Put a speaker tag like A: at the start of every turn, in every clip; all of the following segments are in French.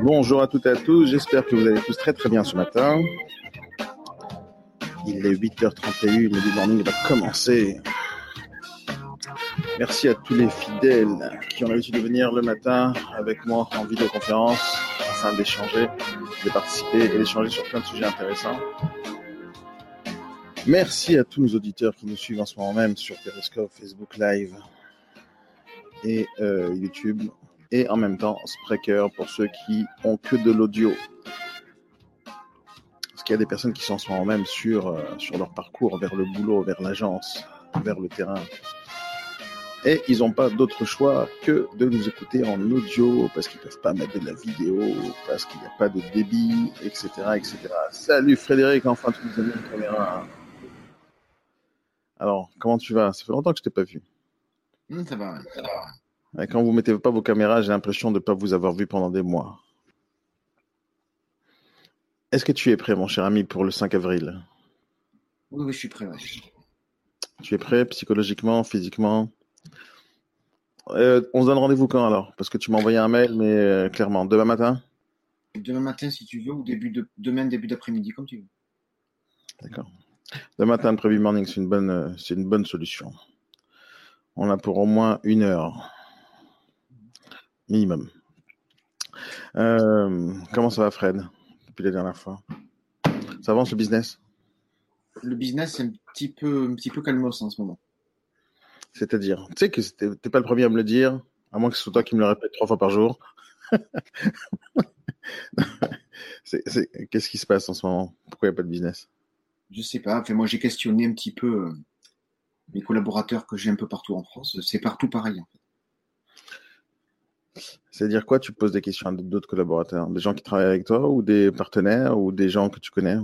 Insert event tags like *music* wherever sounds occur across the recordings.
A: Bonjour à toutes et à tous, j'espère que vous allez tous très très bien ce matin. Il est 8h31, le Good Morning va commencer. Merci à tous les fidèles qui ont l'habitude de venir le matin avec moi en vidéoconférence afin d'échanger, de participer et d'échanger sur plein de sujets intéressants. Merci à tous nos auditeurs qui nous suivent en ce moment même sur Periscope, Facebook Live et euh, YouTube. Et en même temps, Spreaker pour ceux qui ont que de l'audio. Parce qu'il y a des personnes qui sont en ce moment même sur, euh, sur leur parcours vers le boulot, vers l'agence, vers le terrain. Et ils n'ont pas d'autre choix que de nous écouter en audio parce qu'ils ne peuvent pas mettre de la vidéo, parce qu'il n'y a pas de débit, etc., etc. Salut Frédéric, enfin tu nous as mis une caméra. Alors, comment tu vas? Ça fait longtemps que je t'ai pas vu.
B: Hum, ça va. ça va.
A: Et quand vous mettez pas vos caméras, j'ai l'impression de ne pas vous avoir vu pendant des mois. Est-ce que tu es prêt, mon cher ami, pour le 5 avril?
B: Oui, oui, je suis prêt. ouais.
A: Tu es prêt psychologiquement, physiquement? Euh, On se donne rendez-vous quand alors? Parce que tu m'as envoyé un mail, mais euh, clairement, demain matin?
B: Demain matin, si tu veux, ou début de demain, début d'après-midi, comme tu veux.
A: D'accord. Demain matin, le preview morning, c'est une bonne, euh, c'est une bonne solution. On a pour au moins une heure minimum. Euh, comment ça va, Fred, depuis la dernière fois? Ça avance le business?
B: Le business, c'est un petit peu, un petit peu calmos en ce moment.
A: C'est-à-dire, tu sais que t'es pas le premier à me le dire, à moins que ce soit toi qui me le répète trois fois par jour. *laughs* Qu'est-ce qui se passe en ce moment? Pourquoi il n'y a pas de business?
B: Je sais pas. Enfin, moi, j'ai questionné un petit peu euh, mes collaborateurs que j'ai un peu partout en France. C'est partout pareil. en fait.
A: C'est-à-dire quoi? Tu poses des questions à d'autres collaborateurs? Des gens qui travaillent avec toi ou des partenaires ou des gens que tu connais?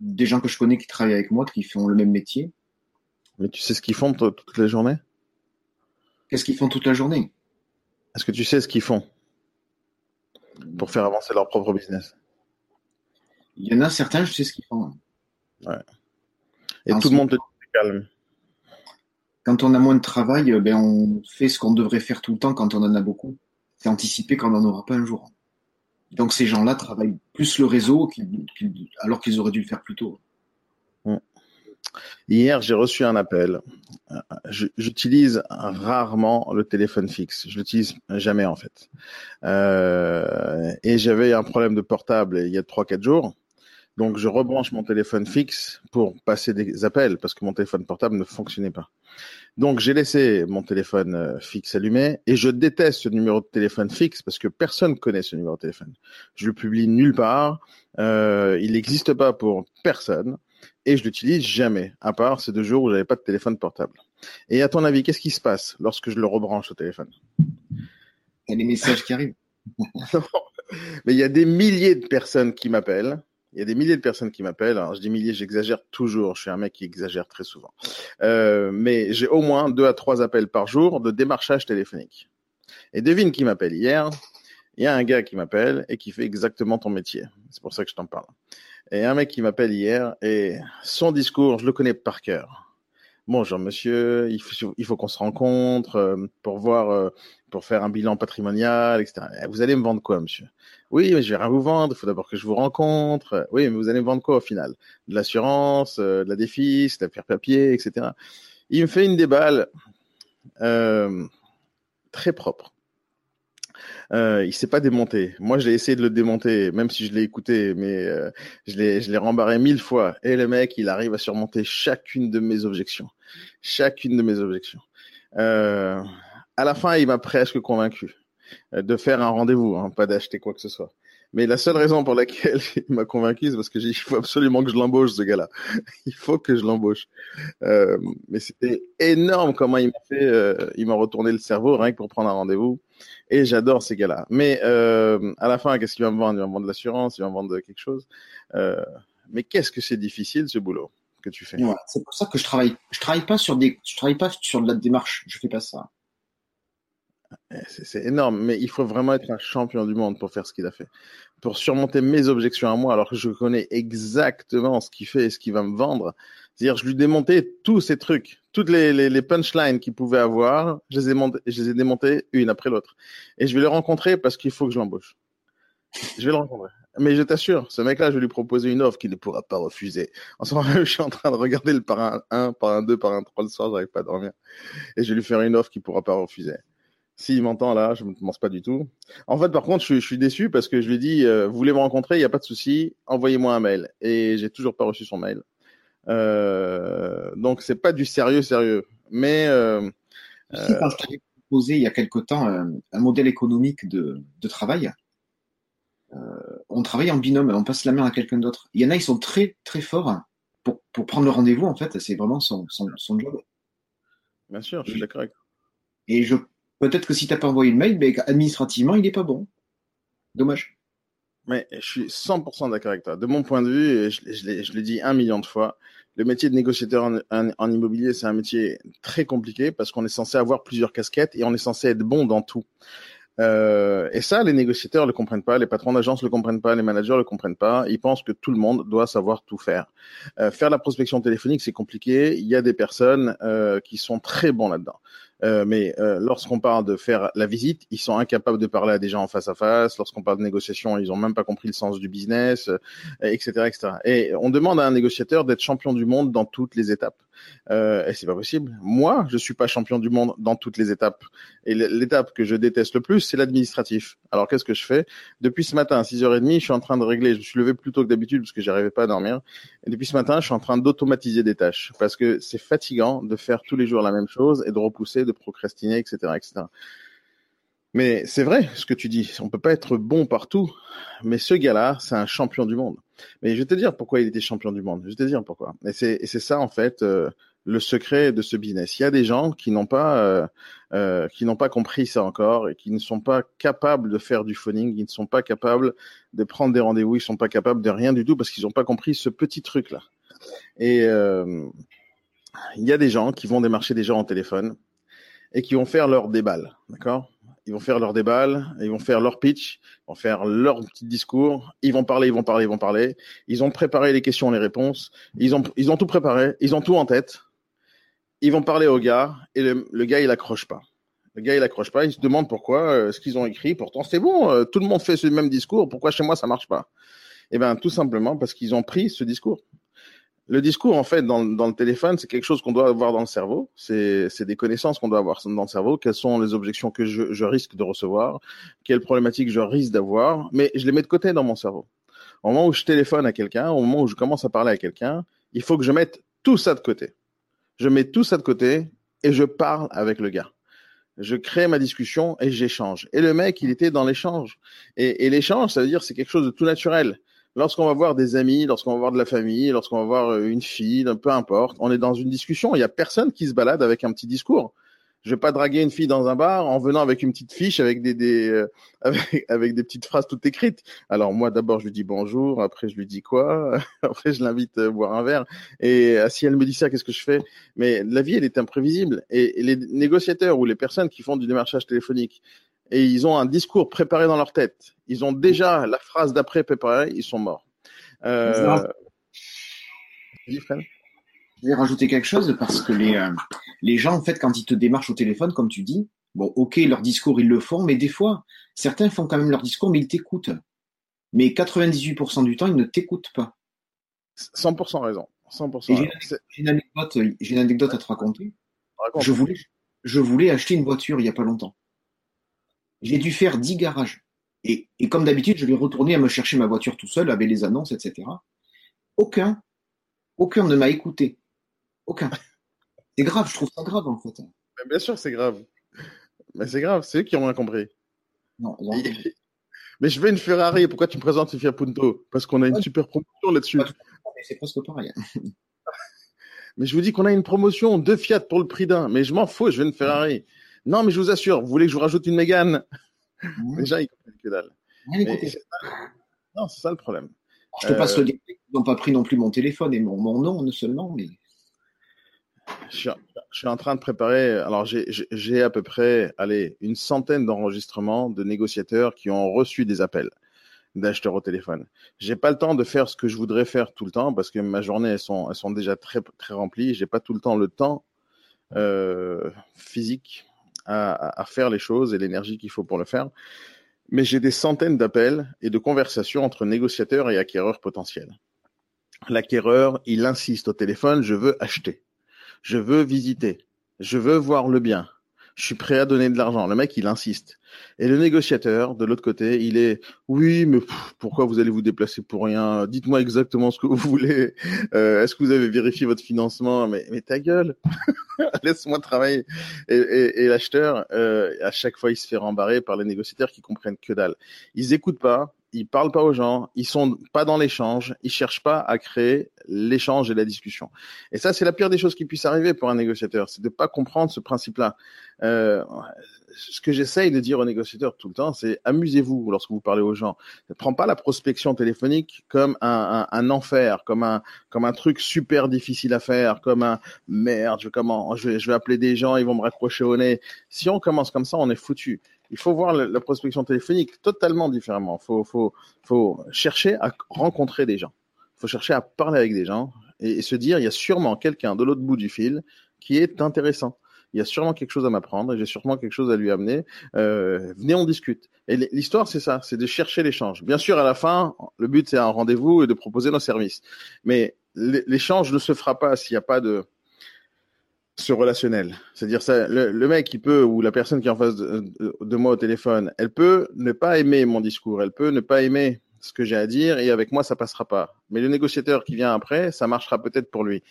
B: Des gens que je connais qui travaillent avec moi, qui font le même métier.
A: Mais tu sais ce qu'ils font toute la journée
B: Qu'est-ce qu'ils font toute la journée?
A: Est-ce que tu sais ce qu'ils font pour faire avancer leur propre business?
B: Il y en a certains, je sais ce qu'ils font.
A: Et
B: En
A: tout le monde te dit calme.
B: Quand on a moins de travail, ben, on fait ce qu'on devrait faire tout le temps quand on en a beaucoup. C'est anticiper qu'on n'en aura pas un jour. Donc ces gens-là travaillent plus le réseau alors qu'ils auraient dû le faire plus tôt.
A: Hier, j'ai reçu un appel. Euh, J'utilise rarement le téléphone fixe. Je l'utilise jamais en fait. Euh, et j'avais un problème de portable il y a 3-4 jours. Donc je rebranche mon téléphone fixe pour passer des appels parce que mon téléphone portable ne fonctionnait pas. Donc j'ai laissé mon téléphone euh, fixe allumé et je déteste ce numéro de téléphone fixe parce que personne connaît ce numéro de téléphone. Je le publie nulle part. Euh, il n'existe pas pour personne et je l'utilise jamais, à part ces deux jours où j'avais pas de téléphone portable. Et à ton avis, qu'est-ce qui se passe lorsque je le rebranche au téléphone?
B: Il y a les messages qui arrivent. *laughs*
A: Mais il y a des milliers de personnes qui m'appellent. Il y a des milliers de personnes qui m'appellent. Alors, je dis milliers, j'exagère toujours. Je suis un mec qui exagère très souvent. Euh, mais j'ai au moins deux à trois appels par jour de démarchage téléphonique. Et devine qui m'appelle hier. Il y a un gars qui m'appelle et qui fait exactement ton métier. C'est pour ça que je t'en parle. Et un mec qui m'appelle hier et son discours, je le connais par cœur. Bonjour monsieur, il faut, il faut qu'on se rencontre euh, pour voir, euh, pour faire un bilan patrimonial, etc. Vous allez me vendre quoi, monsieur? Oui, mais je vais rien vous vendre. Il faut d'abord que je vous rencontre. Oui, mais vous allez me vendre quoi au final? De l'assurance, euh, de la défis, de la pierre papier, etc. Il me fait une déballe euh, très propre. Euh, il s'est pas démonté. Moi, j'ai essayé de le démonter, même si je l'ai écouté, mais euh, je l'ai, je l'ai rembarré mille fois. Et le mec, il arrive à surmonter chacune de mes objections, chacune de mes objections. Euh, à la fin, il m'a presque convaincu de faire un rendez-vous, hein, pas d'acheter quoi que ce soit. Mais la seule raison pour laquelle *laughs* il m'a convaincu, c'est parce que j'ai, il faut absolument que je l'embauche, ce gars-là. *laughs* Il faut que je l'embauche. Euh, mais c'était énorme comment il m'a fait, euh, il m'a retourné le cerveau rien que pour prendre un rendez-vous. Et j'adore ces gars-là. Mais euh, à la fin, qu'est-ce qu'il va me vendre? Il va me vendre de l'assurance, il va me vendre quelque chose. Euh, mais qu'est-ce que c'est difficile ce boulot que tu fais?
B: C'est pour ça que je travaille. Je travaille pas sur des. Je travaille pas sur de la démarche. Je fais pas ça.
A: Eh, C'est énorme, mais il faut vraiment être un champion du monde pour faire ce qu'il a fait. Pour surmonter mes objections à moi, alors que je connais exactement ce qu'il fait et ce qu'il va me vendre, C'est-à-dire, je lui démontais tous ces trucs, toutes les, les, les punchlines qu'il pouvait avoir, je les, ai je les ai démontés une après l'autre. Et je vais le rencontrer parce qu'il faut que je l'embauche. Je vais le rencontrer. Mais je t'assure, ce mec-là, je vais lui proposer une offre qu'il ne pourra pas refuser. En ce moment, *laughs* je suis en train de regarder le par un 1, par un 2, par un 3 le soir, j'arrive pas à dormir. Et je vais lui faire une offre qu'il pourra pas refuser. S'il m'entend là, je ne pense pas du tout. En fait, par contre, je, je, suis déçu parce que je lui ai dit, euh, vous voulez me rencontrer, il n'y a pas de souci, envoyez-moi un mail. Et j'ai toujours pas reçu son mail. Euh, donc c'est pas du sérieux sérieux. Mais euh,
B: si, t'avais proposé il y a quelque temps euh, un modèle économique de, de travail, euh, on travaille en binôme, on passe la main à quelqu'un d'autre. Il y en a, ils sont très très forts pour, pour prendre le rendez-vous. En fait, c'est vraiment son, son, son, job.
A: Bien sûr, je suis d'accord.
B: Et je peut-être que si t'as pas envoyé le mail, mais administrativement, il est pas bon. Dommage.
A: Mais je suis 100% d'accord avec toi. De mon point de vue, je, je, je l'ai dit un million de fois, le métier de négociateur en, en, en immobilier, c'est un métier très compliqué parce qu'on est censé avoir plusieurs casquettes et on est censé être bon dans tout. Euh, et ça, les négociateurs le comprennent pas, les patrons d'agence le comprennent pas, les managers le comprennent pas. Ils pensent que tout le monde doit savoir tout faire. Euh, faire la prospection téléphonique, c'est compliqué. Il y a des personnes euh, qui sont très bons là-dedans. Euh, mais euh, lorsqu'on parle de faire la visite, ils sont incapables de parler à des gens en face à face. Lorsqu'on parle de négociation, ils ont même pas compris le sens du business, etc., euh, etc. Et on demande à un négociateur d'être champion du monde dans toutes les étapes. Euh, et c'est pas possible. Moi, je suis pas champion du monde dans toutes les étapes. Et l'étape que je déteste le plus, c'est l'administratif. Alors qu'est-ce que je fais? Depuis ce matin, à 6h30, je suis en train de régler. Je me suis levé plus tôt que d'habitude parce que j'arrivais pas à dormir. Et depuis ce matin, je suis en train d'automatiser des tâches parce que c'est fatigant de faire tous les jours la même chose et de repousser de procrastiner, etc., etc. Mais c'est vrai ce que tu dis. On peut pas être bon partout. Mais ce gars-là, c'est un champion du monde. Mais je vais te dire pourquoi il était champion du monde. Je vais te dire pourquoi. Et c'est, ça en fait euh, le secret de ce business. Il y a des gens qui n'ont pas, euh, euh, qui n'ont pas compris ça encore et qui ne sont pas capables de faire du phoning. Ils ne sont pas capables de prendre des rendez-vous. Ils ne sont pas capables de rien du tout parce qu'ils n'ont pas compris ce petit truc-là. Et il y a des gens qui vont démarcher des gens en téléphone et qui vont faire leur déballe, d'accord? Ils vont faire leur déballe, ils vont faire leur pitch, ils vont faire leur petit discours, ils vont parler, ils vont parler, ils vont parler. Ils ont préparé les questions, les réponses, ils ont, ils ont tout préparé, ils ont tout en tête. Ils vont parler au gars et le, gars il accroche pas. Le gars il accroche pas, il se demande pourquoi euh, ce qu'ils ont écrit. Pourtant c'est bon, euh, tout le monde fait ce même discours. Pourquoi chez moi ça marche pas? Eh ben tout simplement parce qu'ils ont pris ce discours. Le discours, en fait, dans, le téléphone, c'est quelque chose qu'on doit avoir dans le cerveau. C'est des connaissances qu'on doit avoir dans le cerveau. Quelles sont les objections que je, je risque de recevoir? Quelles problématiques je risque d'avoir? Mais je les mets de côté dans mon cerveau. Au moment où je téléphone à quelqu'un, au moment où je commence à parler à quelqu'un, il faut que je mette tout ça de côté. Je mets tout ça de côté et je parle avec le gars. Je crée ma discussion et j'échange. Et le mec, il était dans l'échange. Et, et l'échange, ça veut dire c'est quelque chose de tout naturel lorsqu'on va voir des amis, lorsqu'on va voir de la famille, lorsqu'on va voir euh, une fille, peu importe, on est dans une discussion. Il y a personne qui se balade avec un petit discours. Je vais pas draguer une fille dans un bar en venant avec une petite fiche avec des, des euh, *laughs* avec, des petites phrases toutes écrites. Alors moi d'abord je lui dis bonjour, après je lui dis quoi, *laughs* après je l'invite à boire un verre. Et euh, si elle me dit ça, qu'est-ce que je fais? Mais la vie elle est imprévisible. Et, et les négociateurs ou les personnes qui font du démarchage téléphonique, et ils ont un discours préparé dans leur tête. Ils ont déjà la phrase d'après préparée, ils sont morts. Euh...
B: Dis, Fred je vais rajouter quelque chose parce que les, euh, les gens, en fait, quand ils te démarchent au téléphone, comme tu dis, bon, ok, leur discours, ils le font, mais des fois, certains font quand même leur discours, mais ils t'écoutent. Mais 98% du temps, ils ne t'écoutent pas.
A: 100% raison. 100%
B: J'ai une, anecdote, une anecdote à te raconter. Je voulais, je voulais acheter une voiture il y a pas longtemps. J'ai dû faire 10 garages. Et, et comme d'habitude, je vais retourner à me chercher ma voiture tout seul avec les annonces, etc. Aucun, aucun ne m'a écouté. Aucun. C'est grave, je trouve ça grave en fait.
A: Mais bien sûr, c'est grave. Mais c'est grave, c'est eux qui ont rien compris.
B: Non, *laughs*
A: Mais je veux une Ferrari, pourquoi tu me présentes une Fiat Punto? Parce qu'on a une super promotion là-dessus.
B: C'est presque pareil. *laughs*
A: mais je vous dis qu'on a une promotion, deux Fiat pour le prix d'un. Mais je m'en fous, je veux une Ferrari. Non, mais je vous assure, vous voulez que je vous rajoute une Mégane mmh. Déjà, ils comprennent que dalle. Non, c'est ça le problème.
B: Je te passe euh... le Ils n'ont pas pris non plus mon téléphone et mon, mon nom, non seulement, mais.
A: Je suis, je suis en train de préparer. Alors, j'ai à peu près, allez, une centaine d'enregistrements de négociateurs qui ont reçu des appels. d'acheteurs au téléphone. J'ai pas le temps de faire ce que je voudrais faire tout le temps parce que ma journée elles sont elles sont déjà très très remplies. J'ai pas tout le temps le temps euh, physique à, à, faire les choses et l'énergie qu'il faut pour le faire. Mais j'ai des centaines d'appels et de conversations entre négociateurs et acquéreurs potentiels. L'acquéreur, il insiste au téléphone, je veux acheter, je veux visiter, je veux voir le bien, je suis prêt à donner de l'argent. Le mec, il insiste. Et le négociateur, de l'autre côté, il est, oui, mais pourquoi vous allez vous déplacer pour rien? Dites-moi exactement ce que vous voulez. Euh, Est-ce que vous avez vérifié votre financement? Mais, mais ta gueule, *laughs* laisse-moi travailler. Et, et, et l'acheteur, euh, à chaque fois, il se fait rembarrer par les négociateurs qui comprennent que dalle. Ils écoutent pas, ils parlent pas aux gens, ils sont pas dans l'échange, ils cherchent pas à créer l'échange et la discussion. Et ça, c'est la pire des choses qui puisse arriver pour un négociateur, c'est de pas comprendre ce principe-là. Euh, ce que j'essaye de dire aux négociateurs tout le temps, c'est amusez-vous lorsque vous parlez aux gens. Ne prends pas la prospection téléphonique comme un, un, un, enfer, comme un comme un truc super difficile à faire, comme un merde. Je, comment, je, je vais appeler des gens, ils vont me raccrocher au nez. Si on commence comme ça, on est foutu il faut voir la, prospection téléphonique totalement différemment. Il faut, faut, faut chercher à rencontrer des gens. Il faut chercher à parler avec des gens et, et se dire, il y a sûrement quelqu'un de l'autre bout du fil qui est intéressant. Il y a sûrement quelque chose à m'apprendre et j'ai sûrement quelque chose à lui amener. Euh, venez, on discute. Et l'histoire, c'est ça, c'est de chercher l'échange. Bien sûr, à la fin, le but, c'est un rendez-vous et de proposer nos services. Mais l'échange ne se fera pas s'il n'y a pas de, ce relationnel. C'est-à-dire ça, le, le, mec qui peut ou la personne qui est en face de, de, moi au téléphone, elle peut ne pas aimer mon discours, elle peut ne pas aimer ce que j'ai à dire et avec moi ça passera pas. Mais le négociateur qui vient après, ça marchera peut-être pour lui.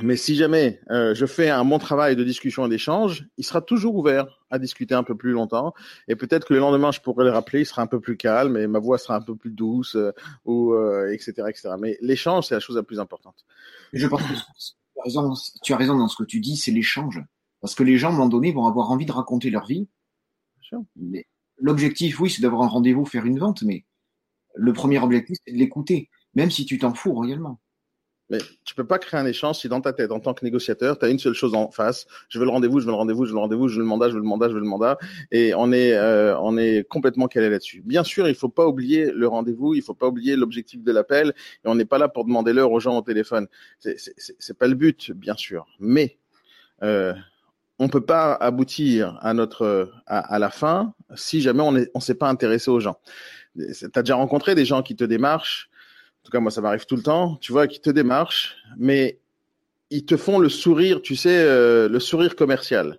A: Mais si jamais euh, je fais un bon travail de discussion et d'échange, il sera toujours ouvert à discuter un peu plus longtemps. Et peut-être que le lendemain, je pourrais le rappeler, il sera un peu plus calme et ma voix sera un peu plus douce, euh, ou euh, etc., etc. Mais l'échange, c'est la chose la plus importante.
B: Je pense que tu as raison, tu as raison dans ce que tu dis, c'est l'échange. Parce que les gens, à un moment donné, vont avoir envie de raconter leur vie. L'objectif, oui, c'est d'avoir un rendez-vous, faire une vente, mais le premier objectif, c'est de l'écouter, même si tu t'en fous réellement.
A: Mais tu peux pas créer un échange si dans ta tête, en tant que négociateur, tu as une seule chose en face. Je veux le rendez-vous, je veux le rendez-vous, je veux le rendez-vous, je veux le mandat, je veux le mandat, je veux le mandat. Et on est, euh, on est complètement calé là-dessus. Bien sûr, il faut pas oublier le rendez-vous, il faut pas oublier l'objectif de l'appel. Et on n'est pas là pour demander l'heure aux gens au téléphone. C'est pas le but, bien sûr. Mais euh, on peut pas aboutir à notre à, à la fin si jamais on est on s'est pas intéressé aux gens. Tu as déjà rencontré des gens qui te démarchent en tout cas moi ça m'arrive tout le temps, tu vois, qui te démarchent, mais ils te font le sourire, tu sais, euh, le sourire commercial.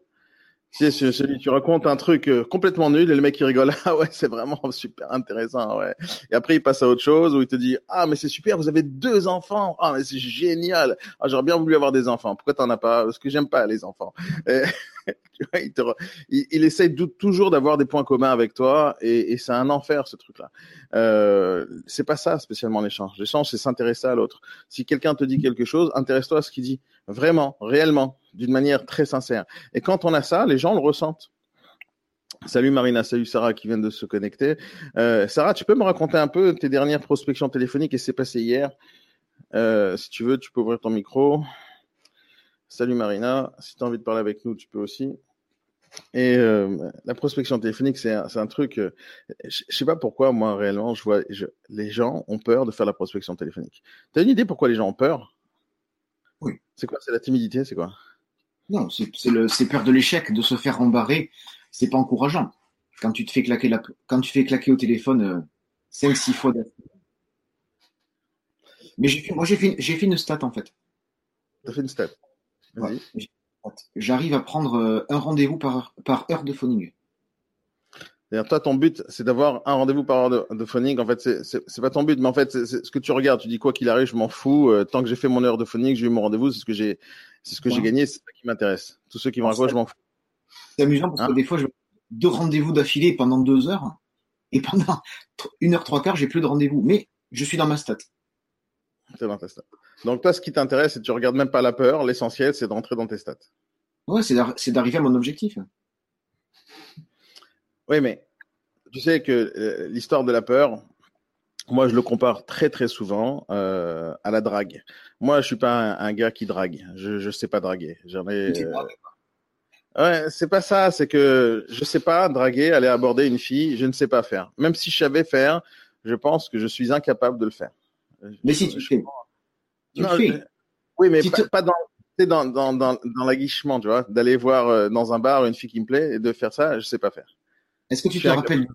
A: Tu sais, celui, tu racontes un truc euh, complètement nul et le mec il rigole. *laughs* Ah ouais, c'est vraiment *laughs* super intéressant, ouais. Et après il passe à autre chose où il te dit ah mais c'est super, vous avez deux enfants. Ah mais c'est génial. Ah j'aurais bien voulu avoir des enfants. Pourquoi t'en as pas? Parce que j'aime pas les enfants. *laughs* il, te, essaie de, toujours d'avoir des points communs avec toi et, et c'est un enfer ce truc-là. Euh, c'est pas ça spécialement l'échange. L'échange c'est s'intéresser à l'autre. Si quelqu'un te dit quelque chose, intéresse-toi à ce qu'il dit vraiment, réellement d'une manière très sincère. Et quand on a ça, les gens le ressentent. Salut Marina, salut Sarah qui vient de se connecter. Euh, Sarah, tu peux me raconter un peu tes dernières prospections téléphoniques et c'est passé hier? Euh, Si tu veux, tu peux ouvrir ton micro. Salut Marina, si tu as envie de parler avec nous, tu peux aussi. Et euh, la prospection téléphonique, c'est un, un, truc. Euh, je sais pas pourquoi, moi réellement, je vois je, les gens ont peur de faire la prospection téléphonique. Tu as une idée pourquoi les gens ont peur?
B: Oui.
A: C'est quoi? C'est la timidité C'est quoi?
B: Non, c'est peur de l'échec, de se faire embarrer. C'est pas encourageant. Quand tu te fais claquer, la, quand tu fais claquer au téléphone euh, 5-6 fois d'affilée. Mais fait, moi, j'ai fait, fait, une stat en fait.
A: Tu as fait une stat
B: ouais, J'arrive à prendre euh, un rendez-vous par, par heure de phoning.
A: D'ailleurs, toi, ton but, c'est d'avoir un rendez-vous par heure de, de phoning. En fait, c'est pas ton but, mais en fait, c'est ce que tu regardes. Tu dis quoi qu'il arrive, je m'en fous. Euh, tant que j'ai fait mon heure de phoning, j'ai eu mon rendez-vous, c'est ce que j'ai, c'est ce que ouais. j'ai gagné, c'est ça qui m'intéresse. Tous ceux qui vont à quoi, je m'en fous.
B: C'est amusant parce hein que des fois, je deux rendez-vous d'affilée pendant deux heures et pendant *laughs* une heure trois quarts, j'ai plus de rendez-vous. Mais je suis dans ma stat.
A: C'est dans ta stat. Donc toi, ce qui t'intéresse, c'est que tu regardes même pas la peur. L'essentiel, c'est d'entrer dans tes stats.
B: Ouais, c'est d'arriver à mon objectif.
A: Oui, mais tu sais que euh, l'histoire de la peur, moi, je le compare très très souvent euh, à la drague. Moi, je suis pas un, un gars qui drague. Je je sais pas draguer. J'en ai. Euh, Ouais, c'est pas ça. C'est que je sais pas draguer, aller aborder une fille. Je ne sais pas faire. Même si je savais faire, je pense que je suis incapable de le faire.
B: Mais si tu fais.
A: Tu fais. Oui, mais pas, dans, dans, dans, dans, dans l'aguichement, tu vois, d'aller voir euh, dans un bar une fille qui me plaît et de faire ça, je sais pas faire.
B: Est-ce que tu te rappelles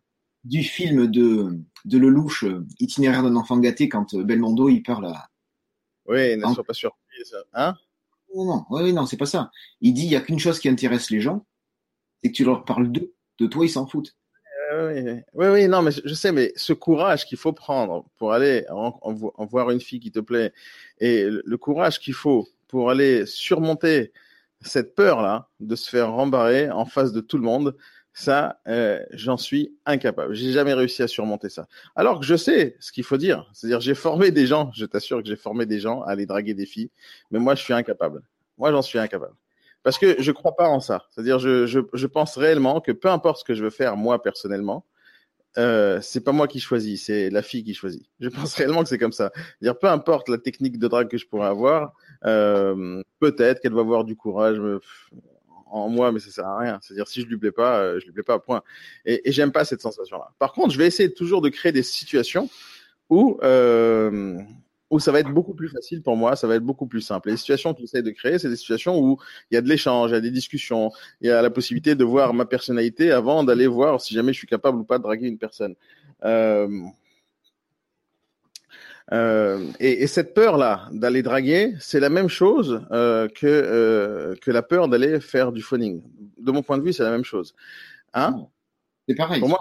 B: du film de, de Lelouch, euh, Itinéraire d'un enfant gâté, quand euh, Belmondo, il parle à...
A: Oui, ne sois pas surpris, ça. Hein?
B: Non, non, oui, non, c'est pas ça. Il dit, il y a qu'une chose qui intéresse les gens, c'est que tu leur parles d'eux. De toi, ils s'en foutent.
A: Oui, oui, non, mais je sais, mais ce courage qu'il faut prendre pour aller en, voir une fille qui te plaît et le courage qu'il faut pour aller surmonter cette peur-là de se faire rembarrer en face de tout le monde, ça, euh, j'en suis incapable. J'ai jamais réussi à surmonter ça. Alors que je sais ce qu'il faut dire. C'est-à-dire, j'ai formé des gens. Je t'assure que j'ai formé des gens à aller draguer des filles. Mais moi, je suis incapable. Moi, j'en suis incapable. Parce que je crois pas en ça. C'est-à-dire, je, je, je, pense réellement que peu importe ce que je veux faire, moi, personnellement, euh, c'est pas moi qui choisis, c'est la fille qui choisit. Je pense *laughs* réellement que c'est comme ça. dire peu importe la technique de drague que je pourrais avoir, euh, peut-être qu'elle va avoir du courage en moi, mais ça sert à rien. C'est-à-dire si je lui plais pas, euh, je lui plais pas. Point. Et, et j'aime pas cette sensation-là. Par contre, je vais essayer toujours de créer des situations où euh, où ça va être beaucoup plus facile pour moi, ça va être beaucoup plus simple. Les situations que j'essaie de créer, c'est des situations où il y a de l'échange, il y a des discussions, il y a la possibilité de voir ma personnalité avant d'aller voir si jamais je suis capable ou pas de draguer une personne. Euh, euh, et, et, cette peur-là d'aller draguer, c'est la même chose euh, que euh, que la peur d'aller faire du phoning. De mon point de vue, c'est la même chose. Hein?
B: C'est pareil.
A: Pour moi,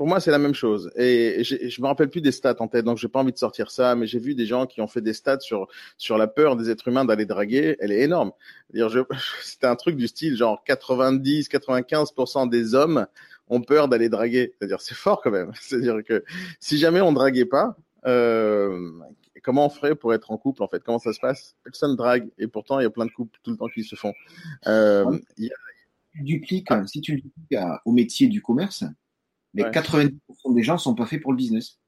A: pour moi, c'est la même chose. Et, je me rappelle plus des stats en tête, donc j'ai pas envie de sortir ça, mais j'ai vu des gens qui ont fait des stats sur sur la peur des êtres humains d'aller draguer. Elle est énorme. *laughs* C'était un truc du style genre 90, 95% des hommes ont peur d'aller draguer. C'est-à-dire, c'est fort quand même. *laughs* C'est-à-dire que si jamais on draguait pas, euh, comment on ferait pour être en couple en fait? Comment ça se passe? Personne drague et pourtant il y a plein de couples tout le temps qui se font. Euh,
B: y a... dupliques, ah. si tu dupliques au métier du commerce, mais 90% des gens sont pas faits pour le business.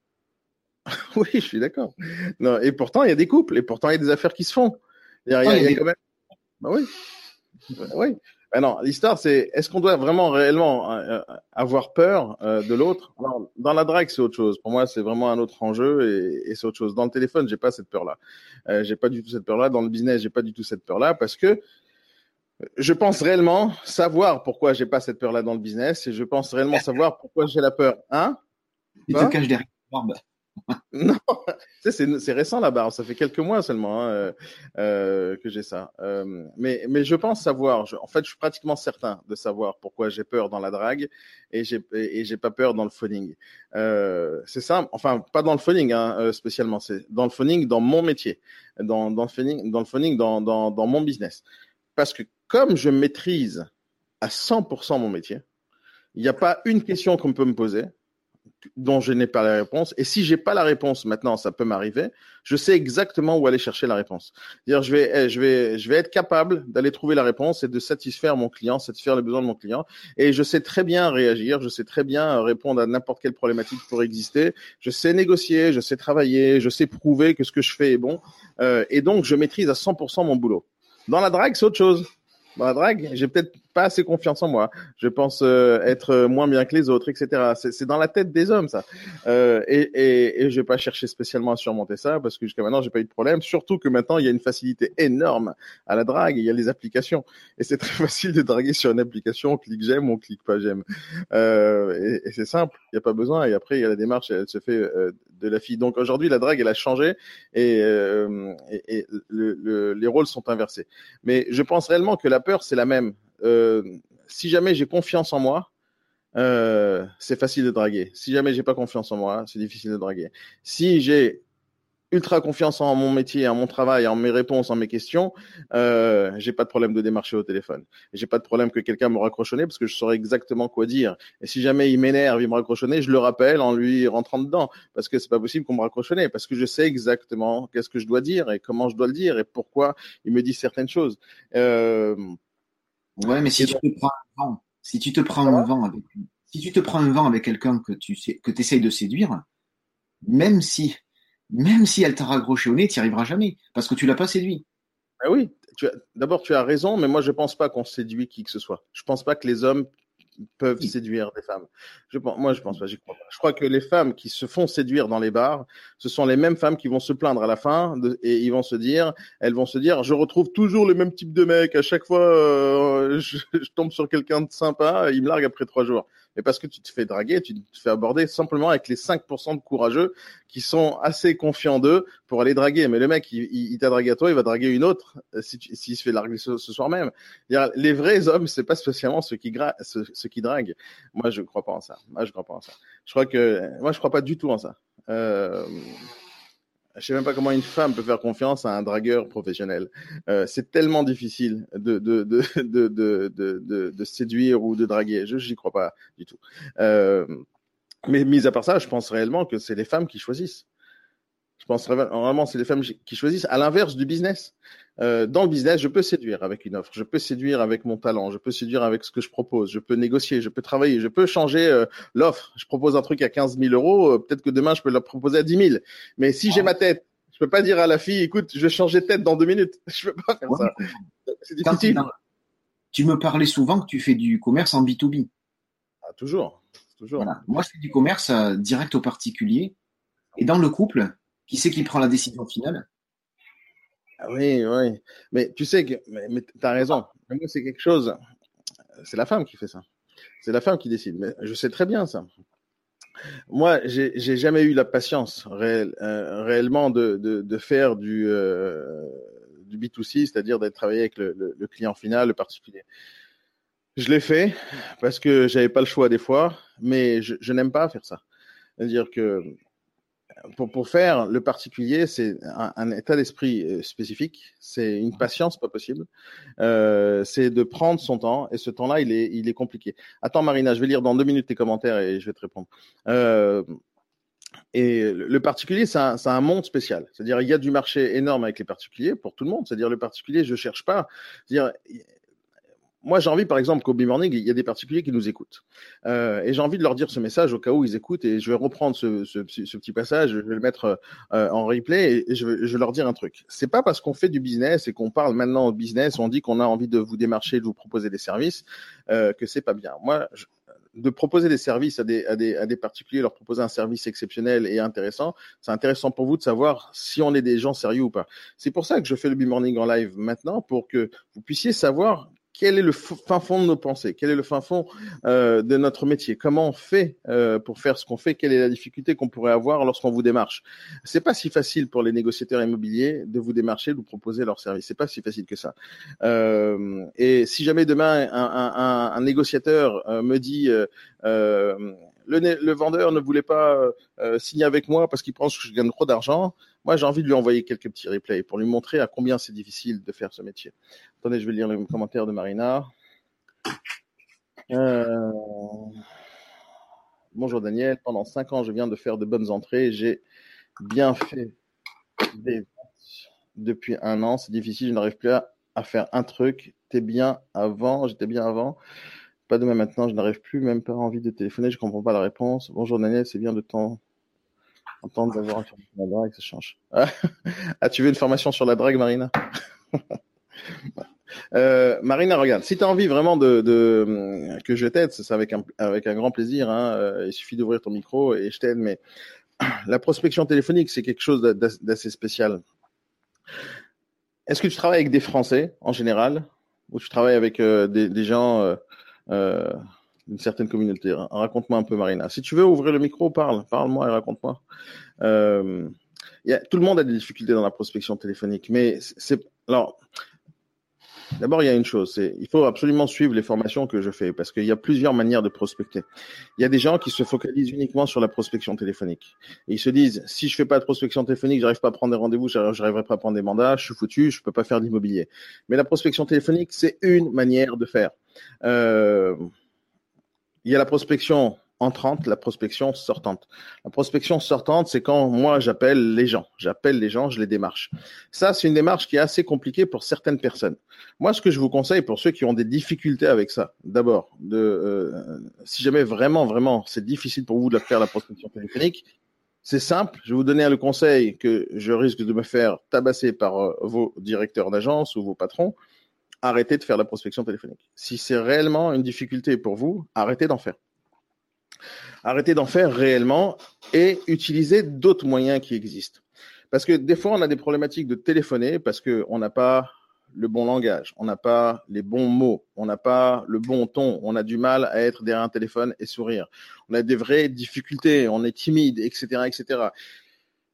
B: *laughs*
A: oui, je suis d'accord. Non, et pourtant, il y a des couples, et pourtant, il y a des affaires qui se font. Il y a, il y a, quand même. Bah oui. oui. Ben non, l'histoire, c'est est-ce qu'on doit vraiment réellement euh, euh, avoir peur euh, de l'autre? Dans la drague, c'est autre chose. Pour moi, c'est vraiment un autre enjeu et, et c'est autre chose. Dans le téléphone, j'ai pas cette peur-là. Euh, j'ai pas du tout cette peur-là. Dans le business, j'ai pas du tout cette peur-là parce que je pense réellement savoir pourquoi j'ai pas cette peur-là dans le business et je pense réellement *laughs* savoir pourquoi j'ai la peur. Hein? *laughs*
B: Tu te caches derrière barbe.
A: non, c'est récent la barbe, ça fait quelques mois seulement hein, euh, euh, que j'ai ça. Euh, mais, mais je pense savoir, je, en fait, je suis pratiquement certain de savoir pourquoi j'ai peur dans la drague et j'ai et j'ai pas peur dans le phoning. Euh, c'est ça, enfin pas dans le phoning hein, euh, spécialement, c'est dans le phoning dans mon métier, dans, dans le phoning, dans le phoning dans, dans, dans mon business. Parce que comme je maîtrise à 100% mon métier, il n'y a pas une question qu'on peut me poser dont je n'ai pas la réponse. Et si j'ai pas la réponse maintenant, ça peut m'arriver. Je sais exactement où aller chercher la réponse. Dire, je vais, eh, je vais, je vais être capable d'aller trouver la réponse et de satisfaire mon client, satisfaire les besoins de mon client. Et je sais très bien réagir. Je sais très bien répondre à n'importe quelle problématique pourrait exister. Je sais négocier, je sais travailler, je sais prouver que ce que je fais est bon. Euh, et donc, je maîtrise à 100% mon boulot. Dans la drague, c'est autre chose. La drague, j'ai peut-être pas assez confiance en moi. Je pense euh, être moins bien que les autres, etc. C'est dans la tête des hommes ça. Euh, et, et, et je vais pas chercher spécialement à surmonter ça parce que jusqu'à maintenant j'ai pas eu de problème. Surtout que maintenant il y a une facilité énorme à la drague. Il y a les applications et c'est très *laughs* facile de draguer sur une application. On clique j'aime, on clique pas j'aime. Euh, et, et c'est simple. Il y a pas besoin. Et après il y a la démarche. Elle se fait euh, de la fille. Donc aujourd'hui la drague elle a changé et, euh, et le, le, les rôles sont inversés. Mais je pense réellement que la peur c'est la même si jamais j'ai confiance en moi, euh, c'est facile de draguer. Si jamais j'ai pas confiance en moi, c'est difficile de draguer. Si j'ai ultra confiance en mon métier, en mon travail, en mes réponses, en mes questions, euh, j'ai pas de problème de démarcher au téléphone. J'ai pas de problème que quelqu'un me raccrochonne parce que je saurais exactement quoi dire. Et si jamais il m'énerve, il me raccrochonne, je le rappelle en lui rentrant dedans parce que c'est pas possible qu'on me raccrochonne parce que je sais exactement qu'est-ce que je dois dire et comment je dois le dire et pourquoi il me dit certaines choses. Euh,
B: Ouais, mais si tu te prends un vent, si tu te prends un vent avec, si tu te prends un vent avec quelqu'un que tu sais, que essayes de séduire, même si, même si elle t'a raccroché au nez, tu n'y arriveras jamais, parce que tu l'as pas séduit.
A: Ben oui, d'abord, tu as raison, mais moi, je pense pas qu'on séduit qui que ce soit. Je pense pas que les hommes peuvent séduire des femmes. Je pense, moi, je pense pas, j'y crois pas. Je crois que les femmes qui se font séduire dans les bars, ce sont les mêmes femmes qui vont se plaindre à la fin et ils vont se dire, elles vont se dire, je retrouve toujours le même type de mec. À chaque fois, euh, *laughs* je, je, tombe sur quelqu'un de sympa, il me largue après trois jours mais parce que tu te fais draguer, tu te fais aborder simplement avec les 5% de courageux qui sont assez confiants d'eux pour aller draguer. Mais le mec, il, t'a dragué à toi, il va draguer une autre euh, s'il si, se fait larguer ce, soir même. Les vrais hommes, c'est pas spécialement ceux qui, ceux, ceux, qui draguent. Moi, je crois pas en ça. Moi, je crois pas en ça. Je crois que, moi, je crois pas du tout en ça. Euh, je sais même pas comment une femme peut faire confiance à un dragueur professionnel. Euh, c'est tellement difficile de de, de, de, de, de, séduire ou de draguer. Je n'y crois pas du tout. Euh, mais mis à part ça, je pense réellement que c'est les femmes qui choisissent. Je pense vraiment c'est les femmes qui choisissent, à l'inverse du business. Euh, dans le business, je peux séduire avec une offre, je peux séduire avec mon talent, je peux séduire avec ce que je propose, je peux négocier, je peux travailler, je peux changer euh, l'offre. Je propose un truc à 15 000 euros, euh, peut-être que demain je peux le proposer à 10 000. Mais si j'ai ma tête, je peux pas dire à la fille, écoute, je vais changer de tête dans deux minutes. *laughs* Je peux pas faire ça.
B: C'est difficile. Tu me parlais souvent que tu fais du commerce en B2B.
A: Ah, toujours. toujours.
B: Moi, je fais du commerce direct aux particuliers. Et dans le couple, qui c'est qui prend la décision finale?
A: Ah Oui, oui. Mais tu sais que, mais, tu as raison. C'est quelque chose. C'est la femme qui fait ça. C'est la femme qui décide. Mais je sais très bien ça. Moi, j'ai jamais eu la patience euh, réellement de, faire du, euh, du B2C, c'est-à-dire d'être travaillé avec le, client final, le particulier. Je l'ai fait parce que j'avais pas le choix des fois, mais je, je n'aime pas faire ça. C'est-à-dire que pour, pour faire le particulier, c'est un, un, état d'esprit euh, spécifique, c'est une patience pas possible, euh, c'est de prendre son temps, et ce temps-là, il est, il est compliqué. Attends Marina, je vais lire dans deux minutes tes commentaires et je vais te répondre. Euh, et le particulier, c'est un, un, monde spécial. C'est-à-dire, il y a du marché énorme avec les particuliers pour tout le monde. C'est-à-dire, le particulier, je cherche pas. C'est-à-dire, moi, j'ai envie, par exemple, qu'au Morning, il y a des particuliers qui nous écoutent. Euh, et j'ai envie de leur dire ce message au cas où ils écoutent. Et je vais reprendre ce, ce, ce petit passage, je vais le mettre euh, en replay et je vais, je vais, leur dire un truc. C'est pas parce qu'on fait du business et qu'on parle maintenant au business, on dit qu'on a envie de vous démarcher, de vous proposer des services, euh, que c'est pas bien. Moi, je, de proposer des services à des, à, des, à des particuliers, leur proposer un service exceptionnel et intéressant, c'est intéressant pour vous de savoir si on est des gens sérieux ou pas. C'est pour ça que je fais le B-Morning en live maintenant, pour que vous puissiez savoir quel est le fin fond de nos pensées, quel est le fin fond euh, de notre métier, comment on fait euh, pour faire ce qu'on fait, quelle est la difficulté qu'on pourrait avoir lorsqu'on vous démarche? C'est pas si facile pour les négociateurs immobiliers de vous démarcher, de vous proposer leur service. C'est pas si facile que ça. Euh, et si jamais demain un, un, un négociateur euh, me dit euh, euh, le, vendeur ne voulait pas signer avec moi parce qu'il pense que je gagne trop d'argent, moi, j'ai envie de lui envoyer quelques petits replays pour lui montrer à combien c'est difficile de faire ce métier. Attendez, je vais lire le commentaire de Marina. Euh... Bonjour Daniel, pendant cinq ans, je viens de faire de bonnes entrées. J'ai bien fait des depuis un an. C'est difficile, je n'arrive plus à, à, faire un truc. T'es bien avant, j'étais bien avant. Pas de même maintenant, je n'arrive plus, même pas envie de téléphoner, je comprends pas la réponse. Bonjour Daniel, c'est bien de temps entendre d'avoir une formation sur la drague, ça change. *laughs* ah, tu veux une formation sur la drague, Marina? *laughs* Euh, Marina, regarde, si tu as envie vraiment de, que je t'aide, c'est avec un, avec un grand plaisir. Hein, euh, il suffit d'ouvrir ton micro et je t'aide. Mais *clears throat* la prospection téléphonique, c'est quelque chose d'assez spécial. Est-ce que tu travailles avec des Français en général ou tu travailles avec euh, des, gens euh d'une certaine communauté. Raconte-moi un peu, Marina. Si tu veux ouvrir le micro, parle, parle-moi et raconte-moi. Euh, tout le monde a des difficultés dans la prospection téléphonique, mais c'est alors. D'abord, il y a une chose, c'est il faut absolument suivre les formations que je fais parce qu'il y a plusieurs manières de prospecter. Il y a des gens qui se focalisent uniquement sur la prospection téléphonique. Ils se disent si je fais pas de prospection téléphonique, j'arrive pas à prendre des rendez-vous, j'arriverai pas à prendre des mandats, je suis foutu, je peux pas faire d'immobilier. Mais la prospection téléphonique, c'est une manière de faire. Euh, il y a la prospection entrante, la prospection sortante. La prospection sortante, c'est quand moi j'appelle les gens. J'appelle les gens, je les démarche. Ça, c'est une démarche qui est assez compliquée pour certaines personnes. Moi, ce que je vous conseille pour ceux qui ont des difficultés avec ça, d'abord, euh, si jamais vraiment, vraiment, c'est difficile pour vous de faire la prospection téléphonique, C'est simple, je vais vous donner le conseil que je risque de me faire tabasser par euh, vos directeurs d'agence ou vos patrons. Arrêtez de faire la prospection téléphonique. Si c'est réellement une difficulté pour vous, arrêtez d'en faire. Arrêtez d'en faire réellement et utilisez d'autres moyens qui existent. Parce que des fois, on a des problématiques de téléphoner parce qu'on n'a pas le bon langage, on n'a pas les bons mots, on n'a pas le bon ton, on a du mal à être derrière un téléphone et sourire. On a des vraies difficultés, on est timide, etc., etc.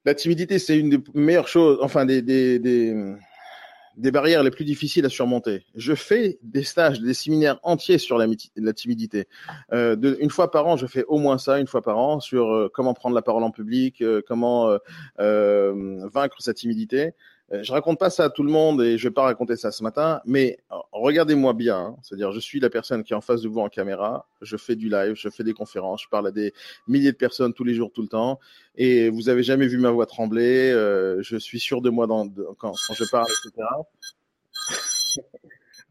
A: La timidité, c'est une des meilleures choses, enfin des, des, des, des barrières les plus difficiles à surmonter. Je fais des stages, des séminaires entiers sur la, timidité. Euh, une fois par an, je fais au moins ça, une fois par an, sur euh, comment prendre la parole en public, euh, comment euh, euh, vaincre sa timidité. Euh, je raconte pas ça à tout le monde et je vais pas raconter ça ce matin, mais euh, regardez-moi bien. Hein. C'est-à-dire, je suis la personne qui est en face de vous en caméra. Je fais du live, je fais des conférences, je parle à des milliers de personnes tous les jours, tout le temps. Et vous avez jamais vu ma voix trembler. Euh, je suis sûr de moi dans, quand, quand, je parle, etc. *laughs*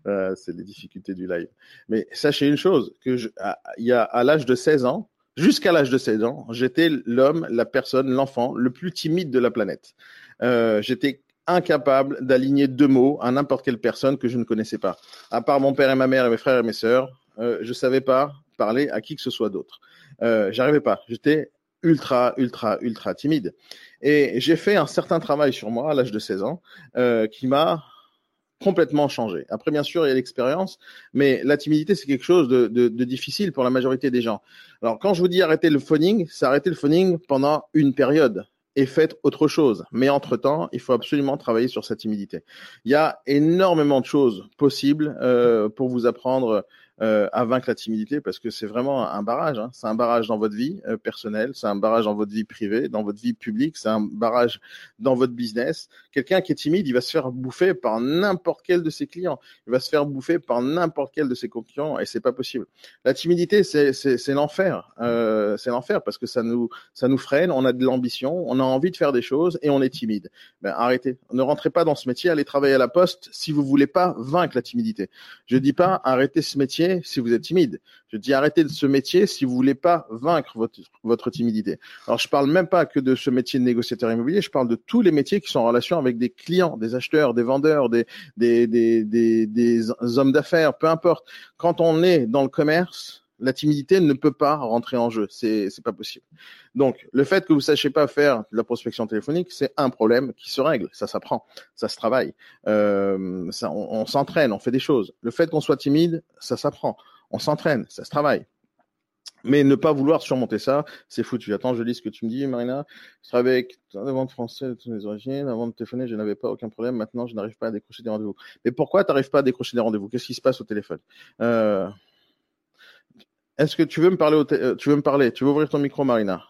A: euh, c'est les difficultés du live. Mais sachez une chose, que je, y a à l'âge de 16 ans, jusqu'à l'âge de 16 ans, j'étais l'homme, la personne, l'enfant le plus timide de la planète. Euh, j'étais incapable d'aligner deux mots à n'importe quelle personne que je ne connaissais pas. À part mon père et ma mère et mes frères et mes sœurs, euh, je savais pas parler à qui que ce soit d'autre. Euh, J'arrivais pas. J'étais ultra, ultra, ultra timide. Et j'ai fait un certain travail sur moi à l'âge de 16 ans euh, qui m'a complètement changé. Après, bien sûr, il y a l'expérience, mais la timidité, c'est quelque chose de, de, de, difficile pour la majorité des gens. Alors, quand je vous dis arrêter le phoning, c'est arrêter le phoning pendant une période et faites autre chose. Mais entre-temps, il faut absolument travailler sur sa timidité. Il y a énormément de choses possibles euh, pour vous apprendre euh, à vaincre la timidité parce que c'est vraiment un barrage. Hein. C'est un barrage dans votre vie euh, personnelle, c'est un barrage dans votre vie privée, dans votre vie publique, c'est un barrage dans votre business. Quelqu'un qui est timide, il va se faire bouffer par n'importe quel de ses clients. Il va se faire bouffer par n'importe quel de ses concurrents et c'est pas possible. La timidité, c'est l'enfer. Euh, c'est l'enfer parce que ça nous ça nous freine. On a de l'ambition, on a envie de faire des choses et on est timide. Ben arrêtez. Ne rentrez pas dans ce métier. Allez travailler à la poste si vous voulez pas vaincre la timidité. Je dis pas arrêtez ce métier si vous êtes timide. Je dis arrêtez de ce métier si vous voulez pas vaincre votre, timidité. Alors je parle même pas que de ce métier de négociateur immobilier, je parle de tous les métiers qui sont en relation avec des clients, des acheteurs, des vendeurs, des, des, des, des hommes d'affaires, peu importe. Quand on est dans le commerce, la timidité ne peut pas rentrer en jeu. C'est c'est pas possible. Donc le fait que vous sachiez pas faire de la prospection téléphonique, c'est un problème qui se règle. Ça s'apprend, ça se travaille. Euh, on, s'entraîne, on fait des choses. Le fait qu'on soit timide, ça s'apprend. On s'entraîne, ça se travaille. Mais ne pas vouloir surmonter ça, c'est foutu. Attends, je lis ce que tu me dis, Marina. Je travaille avec des ventes français de toutes les origines. Avant de téléphoner, je n'avais pas aucun problème. Maintenant, je n'arrive pas à décrocher des rendez-vous. Mais pourquoi tu n'arrives pas à décrocher des rendez-vous? Qu'est-ce qui se passe au téléphone? Euh, est-ce que tu veux me parler euh, Tu veux me parler Tu veux ouvrir ton micro, Marina?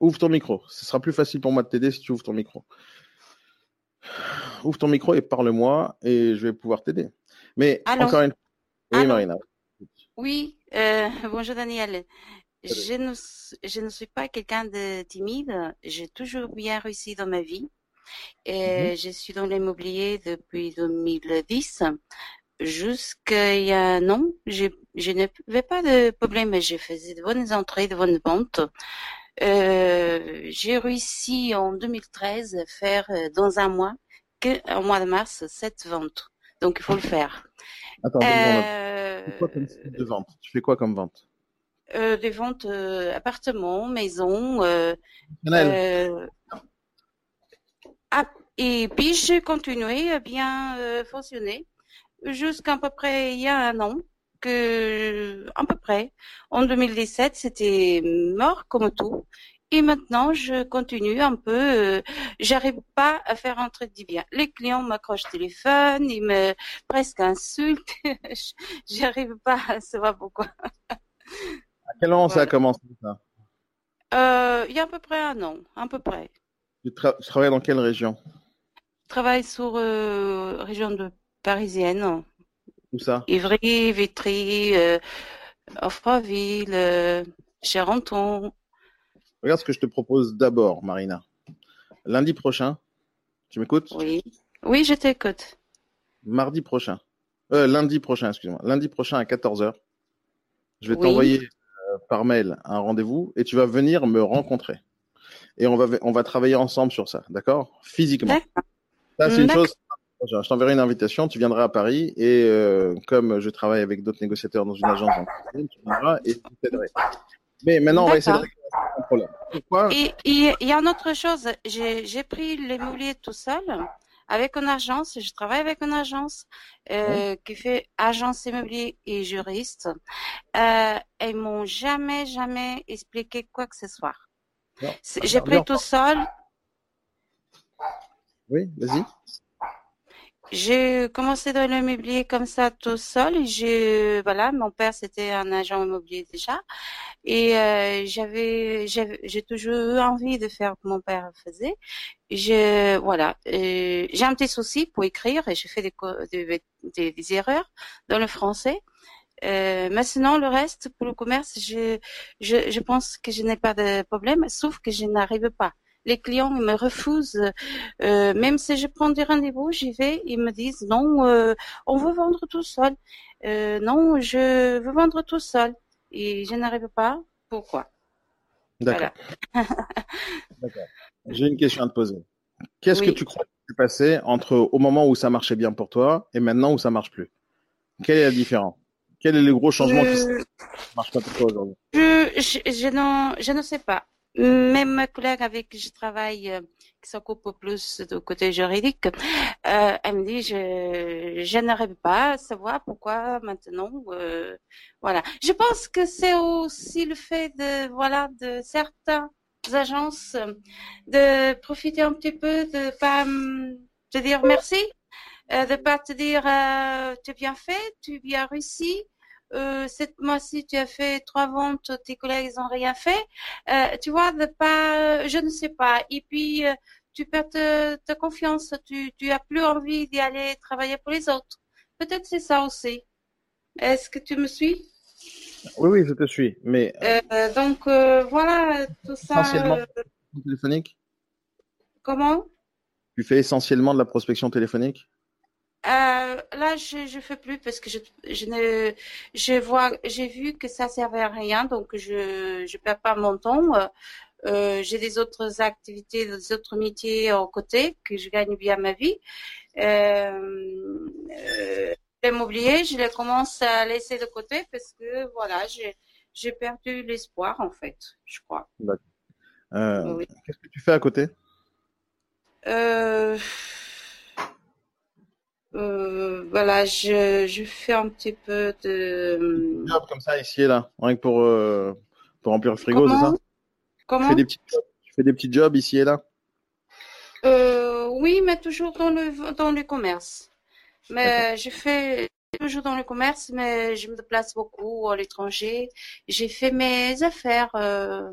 A: Ouvre ton micro. Ce sera plus facile pour moi de t'aider si tu ouvres ton micro. Ouvre ton micro et parle-moi et je vais pouvoir t'aider. Mais
C: Allô?
A: encore une fois. Oui,
C: Allô?
A: Marina.
C: Oui, euh, bonjour Daniel. Je ne, je ne suis pas quelqu'un de timide. J'ai toujours bien réussi dans ma vie. Et
A: Mhm.
C: Je suis dans l'immobilier depuis 2010. Jusqu'il y a un an, je, je n'avais pas de problème. Je faisais de bonnes entrées, de bonnes ventes. Euh, j'ai réussi en 2013 à faire euh, dans un mois, que, au mois de mars, sept ventes. Donc il faut le faire.
A: Attends.
C: Euh,
A: Tu fais quoi comme type de vente? Tu fais quoi comme vente?
C: Euh, des ventes euh, appartements, maisons. euh, ah, et puis j'ai continué à bien euh, fonctionner jusqu'à peu près il y a un an que à peu près. En 2017 c'était mort comme tout. Et maintenant je continue un peu euh, j'arrive pas à faire un truc du bien les clients m'accrochent téléphone ils me presque insultent. *laughs* J'arrive pas à savoir pourquoi.
A: À quel moment ça a
C: voilà.
A: commencé ça?
C: Euh, il y a à peu près un an à peu près.
A: Tu, tra- tu travailles dans quelle région?
C: Je travaille sur euh, région de parisienne
A: Où ça?
C: Ivry, Vitry, euh, Offreville, euh, Charenton.
A: Regarde ce que je te propose d'abord, Marina. Lundi prochain, tu m'écoutes?
C: Oui. Oui, je t'écoute.
A: Mardi prochain. Euh, lundi prochain, excuse-moi. Lundi prochain à 14h. Je vais
C: Oui.
A: t'envoyer euh, par mail un rendez-vous et tu vas venir me rencontrer. et on va, on va travailler ensemble sur ça, d'accord? Physiquement. Ça, c'est une chose. Je t'enverrai une invitation, tu viendras à Paris et euh, comme je travaille avec d'autres négociateurs dans une agence, tu viendras et tu t'aiderai. Mais maintenant, on va essayer de régler le problème.
C: Pourquoi Et il y a une autre chose. J'ai pris l'immobilier tout seul avec une agence. Je travaille avec une agence euh, qui fait agence immobilier et juriste. Euh, ils m'ont jamais, jamais expliqué quoi que ce soit. J'ai pris tout seul.
A: Oui, vas-y.
C: J'ai commencé dans l'immobilier comme ça tout seul. J'ai voilà, mon père c'était un agent immobilier déjà, et euh, j'avais j'ai toujours eu envie de faire comme mon père faisait. Je voilà, euh, j'ai un petit souci pour écrire et j'ai fait des, des, des, erreurs dans le français. Euh, maintenant, le reste pour le commerce, je, je, je pense que je n'ai pas de problème, sauf que je n'arrive pas les clients me refusent, euh, même si je prends des rendez-vous, j'y vais, ils me disent non, euh, on veut vendre tout seul. Euh, non, je veux vendre tout seul. Et je n'arrive pas. Pourquoi?
A: D'accord. J'ai une question à te poser. Qu'est-ce que tu crois qui s'est passé entre au moment où ça marchait bien pour toi et maintenant où ça marche plus? Quelle est la différence? Quels sont les gros changements qui ne marchent pas pour toi aujourd'hui?
C: je, je ne sais pas. Même ma collègue avec qui je travaille, euh, qui s'occupe plus du côté juridique, euh, elle me dit je, je n'arrive pas à savoir pourquoi maintenant. Euh, voilà. Je pense que c'est aussi le fait de voilà de certaines agences de profiter un petit peu de pas te dire merci, de pas te dire tu as bien fait, tu as bien réussi euh, cette mois-ci tu as fait trois ventes, tes collègues n'ont rien fait. Euh, tu vois, de pas, je ne sais pas. Et puis euh, tu perds ta confiance, tu tu as plus envie d'y aller travailler pour les autres. Peut-être c'est ça aussi. Est-ce que tu me suis?
A: Oui, oui, je te suis. Mais
C: euh, donc voilà tout ça.
A: Essentiellement téléphonique.
C: Comment?
A: Tu fais essentiellement de la prospection téléphonique?
C: Euh, là, je je fais plus parce que je je ne je vois j'ai vu que ça servait à rien donc je je perds pas mon temps. Euh, j'ai des autres activités, des autres métiers à côté que je gagne bien ma vie. Euh, euh, l'immobilier, je les commence à laisser de côté parce que voilà, j'ai perdu l'espoir en fait, je crois.
A: Euh, Qu'est-ce que tu fais à côté?
C: Euh, euh, voilà, je, je fais un petit peu de.
A: Job comme ça ici et là, rien que pour, euh, pour remplir le frigo, c'est ça?
C: Comment
A: tu fais, des petits, tu fais des petits jobs ici et là?
C: Euh, Oui, mais toujours dans le, dans le commerce. Mais je fais toujours dans le commerce, mais je me déplace beaucoup à l'étranger. J'ai fait mes affaires, euh,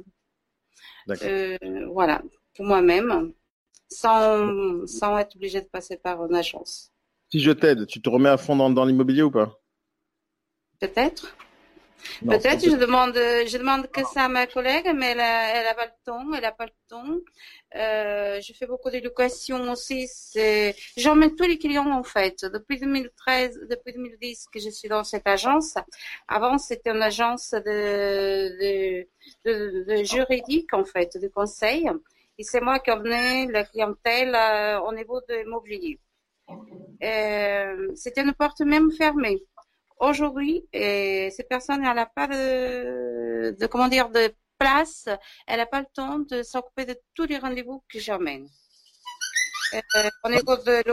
C: euh, voilà, pour moi-même, sans, sans être obligé de passer par une agence.
A: Si je t'aide, tu te remets à fond dans, l'immobilier ou pas?
C: Peut-être. Peut-être, je demande, je demande que ça à ma collègue, mais elle a, elle a pas le temps, elle a pas le temps. Euh, je fais beaucoup d'éducation aussi. C'est, j'emmène tous les clients en fait. Depuis 2013, depuis 2010 que je suis dans cette agence. Avant, c'était une agence de, de, de, juridique en fait, de conseil. Et c'est moi qui emmenais la clientèle euh, au niveau de l'immobilier. Euh, c'était une porte même fermée. Aujourd'hui, euh, cette personne, elle n'a pas de, de, comment dire, de place, elle n'a pas le temps de s'occuper de tous les rendez-vous que j'emmène. Euh, au niveau de,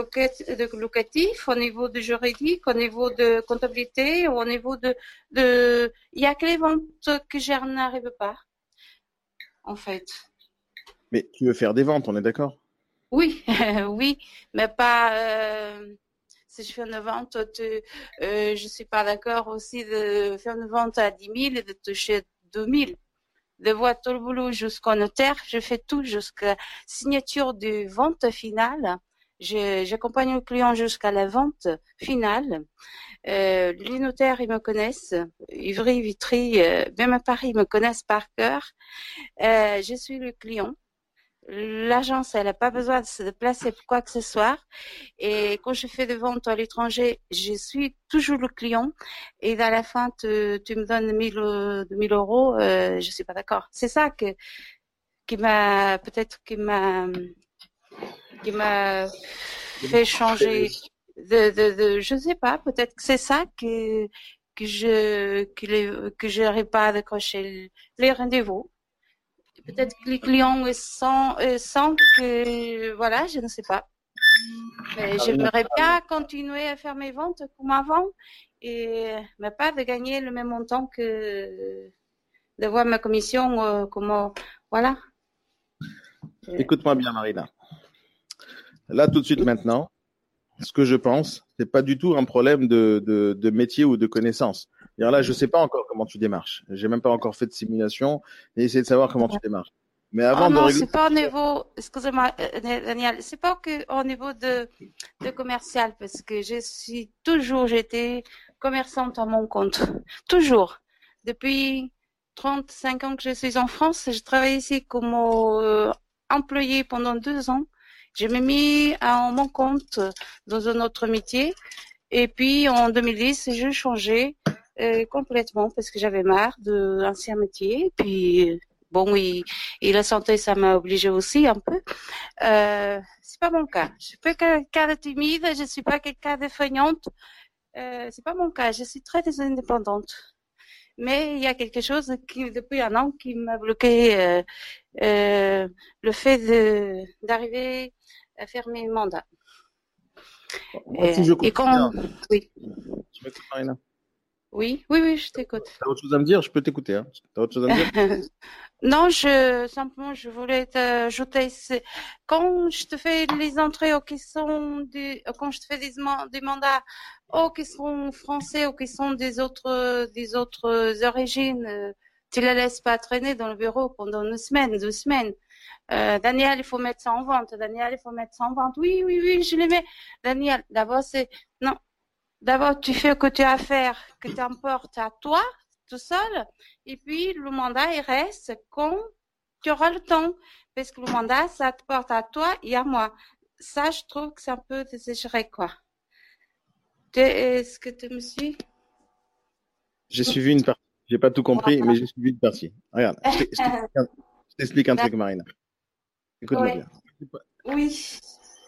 C: de, locatif, au niveau de juridique, au niveau de comptabilité, au niveau de, de, il y a que les ventes que je n'arrive pas, en fait.
A: Mais tu veux faire des ventes, on est d'accord?
C: Oui, *laughs* oui, mais pas. Euh, si je fais une vente, euh, je suis pas d'accord aussi de faire une vente à 10 000 et de toucher 2 000. De voir tout le boulot jusqu'au notaire, je fais tout jusqu'à signature de vente finale. J'accompagne le client jusqu'à la vente finale. Euh, les notaires, ils me connaissent. Ivry, Vitry, euh, même à Paris, ils me connaissent par cœur. Euh, je suis le client l'agence, elle n'a pas besoin de se déplacer pour quoi que ce soit. Et quand je fais des ventes à l'étranger, je suis toujours le client. Et à la fin, tu, tu me donnes 1000, 1000 euros, euh, je suis pas d'accord. C'est ça que qui m'a peut-être qui m'a qui m'a fait changer de, de, de je sais pas peut-être que c'est ça que que je que les que j'arrive pas à décrocher les rendez-vous peut-être que les clients sont sentent que voilà je ne sais pas. Mais ah j'aimerais bien continuer à faire mes ventes comme avant et mais pas de gagner le même montant que de voir ma commission euh, comment voilà.
A: Écoute-moi bien Marina. Là tout de suite maintenant ce que je pense, c'est pas du tout un problème de, de, de métier ou de connaissance. Là, je sais pas encore comment tu démarches. J'ai même pas encore fait de simulation et essayer de savoir comment tu démarches.
C: Mais avant ah de non, c'est pas au niveau, excusez-moi, euh, Daniel, c'est pas que au niveau de, de commercial, parce que je suis toujours, j'étais commerçante à mon compte. Toujours. Depuis 35 ans que je suis en France, je travaille ici comme euh, employé pendant deux ans. Je me mis à mon compte dans un autre métier. Et puis en 2010, j'ai changé euh, complètement parce que j'avais marre de l'ancien métier. Puis bon, oui, et la santé, ça m'a obligé aussi un peu. Euh, c'est pas mon cas. Je suis pas quelqu'un de timide, je suis pas quelqu'un de feignante. Euh, c'est pas mon cas. Je suis très indépendante. Mais il y a quelque chose qui, depuis un an, qui m'a bloqué euh, euh, le fait d'arriver à faire mes mandats.
A: et, je et quand,
C: oui. Oui, oui, oui, je t'écoute.
A: T'as autre chose à me dire? Je peux t'écouter. Hein. T'as autre chose à me dire? *laughs*
C: Non, je simplement je voulais t'ajouter. Quand je te fais les entrées aux questions du, quand je te fais des, des mandats aux questions français, aux questions des autres des autres origines, tu les laisses pas traîner dans le bureau pendant une semaine, deux semaines. Euh, Daniel, il faut mettre ça en vente. Daniel, il faut mettre ça en vente. Oui, oui, oui, je les mets. Daniel, d'abord, c'est, non. D'abord, tu fais ce que tu as à faire, que tu emportes à toi, tout seul. Et puis, le mandat, il reste quand tu auras le temps. Parce que le mandat, ça te porte à toi et à moi. Ça, je trouve que c'est un peu désagéré, quoi. Est-ce que tu me suis?
A: J'ai suivi une partie. J'ai pas tout compris, mais j'ai suivi une partie. Regarde, je t'explique un truc, Marina. Écoute-moi bien.
C: Oui.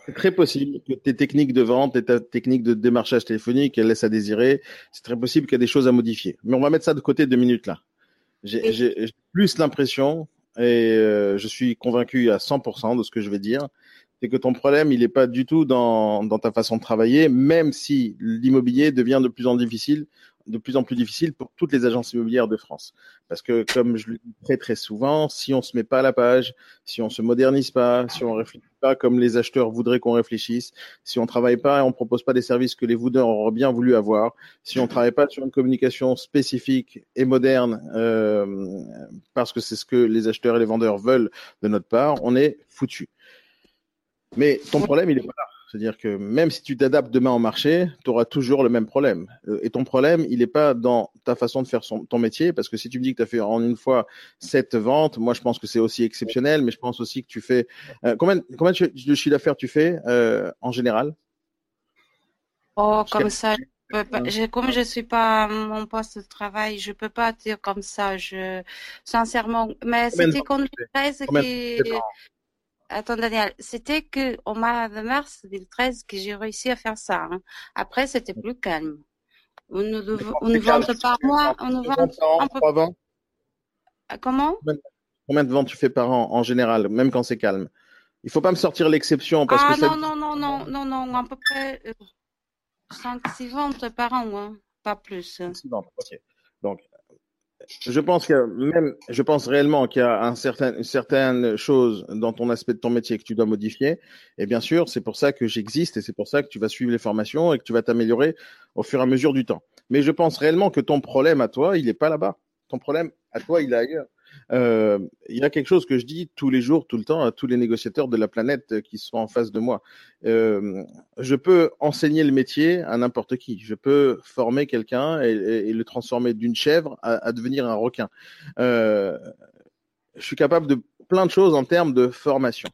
A: C'est très possible que tes techniques de vente et ta technique de démarchage téléphonique, elles laissent à désirer. C'est très possible qu'il y ait des choses à modifier. Mais on va mettre ça de côté deux minutes là. J'ai plus l'impression, et euh, je suis convaincu à 100% de ce que je vais dire, c'est que ton problème, il n'est pas du tout dans, dans ta façon de travailler, même si l'immobilier devient de plus en difficile de plus en plus difficile pour toutes les agences immobilières de France. Parce que, comme je le dis très très souvent, si on se met pas à la page, si on se modernise pas, si on réfléchit pas comme les acheteurs voudraient qu'on réfléchisse, si on travaille pas et on propose pas des services que les vendeurs auraient bien voulu avoir, si on travaille pas sur une communication spécifique et moderne, euh, parce que c'est ce que les acheteurs et les vendeurs veulent de notre part, on est foutu. Mais ton problème, il est pas là. C'est-à-dire que même si tu t'adaptes demain au marché, tu auras toujours le même problème. Euh, et ton problème, il n'est pas dans ta façon de faire ton métier, parce que si tu me dis que tu as fait en une fois sept ventes, moi je pense que c'est aussi exceptionnel, mais je pense aussi que tu fais... Euh, combien, combien de chiffre d'affaires tu fais euh, en général?
C: Oh, comme ça, je, comme je suis pas mon poste de travail, je peux pas dire comme ça. Je sincèrement, mais c'était quand qui Attends, Daniel, c'était que au mois de mars 2013 que j'ai réussi à faire ça. Hein. Après, c'était plus calme. On nous, on nous vend par mois, on nous vend un peu. Ah, comment?
A: Combien de ventes tu fais par an en général, même quand c'est calme? Il faut pas me sortir l'exception parce
C: ah,
A: que.
C: non, non, non, non, non, non, à peu près 5-6 euh, ventes par an, hein. pas plus. 6
A: ventes, ok. Donc, je pense que même, je pense réellement qu'il y a un certain, une certaine chose dans ton aspect de ton métier que tu dois modifier. Et bien sûr, c'est pour ça que j'existe et c'est pour ça que tu vas suivre les formations et que tu vas t'améliorer au fur et à mesure du temps. Mais je pense réellement que ton problème à toi, il n'est pas là-bas. Ton problème à toi, il est ailleurs. Euh, il y a quelque chose que je dis tous les jours, tout le temps, à tous les négociateurs de la planète qui sont en face de moi. Euh, je peux enseigner le métier à n'importe qui. Je peux former quelqu'un et, le transformer d'une chèvre à, devenir un requin. Euh, je suis capable de plein de choses en termes de formation.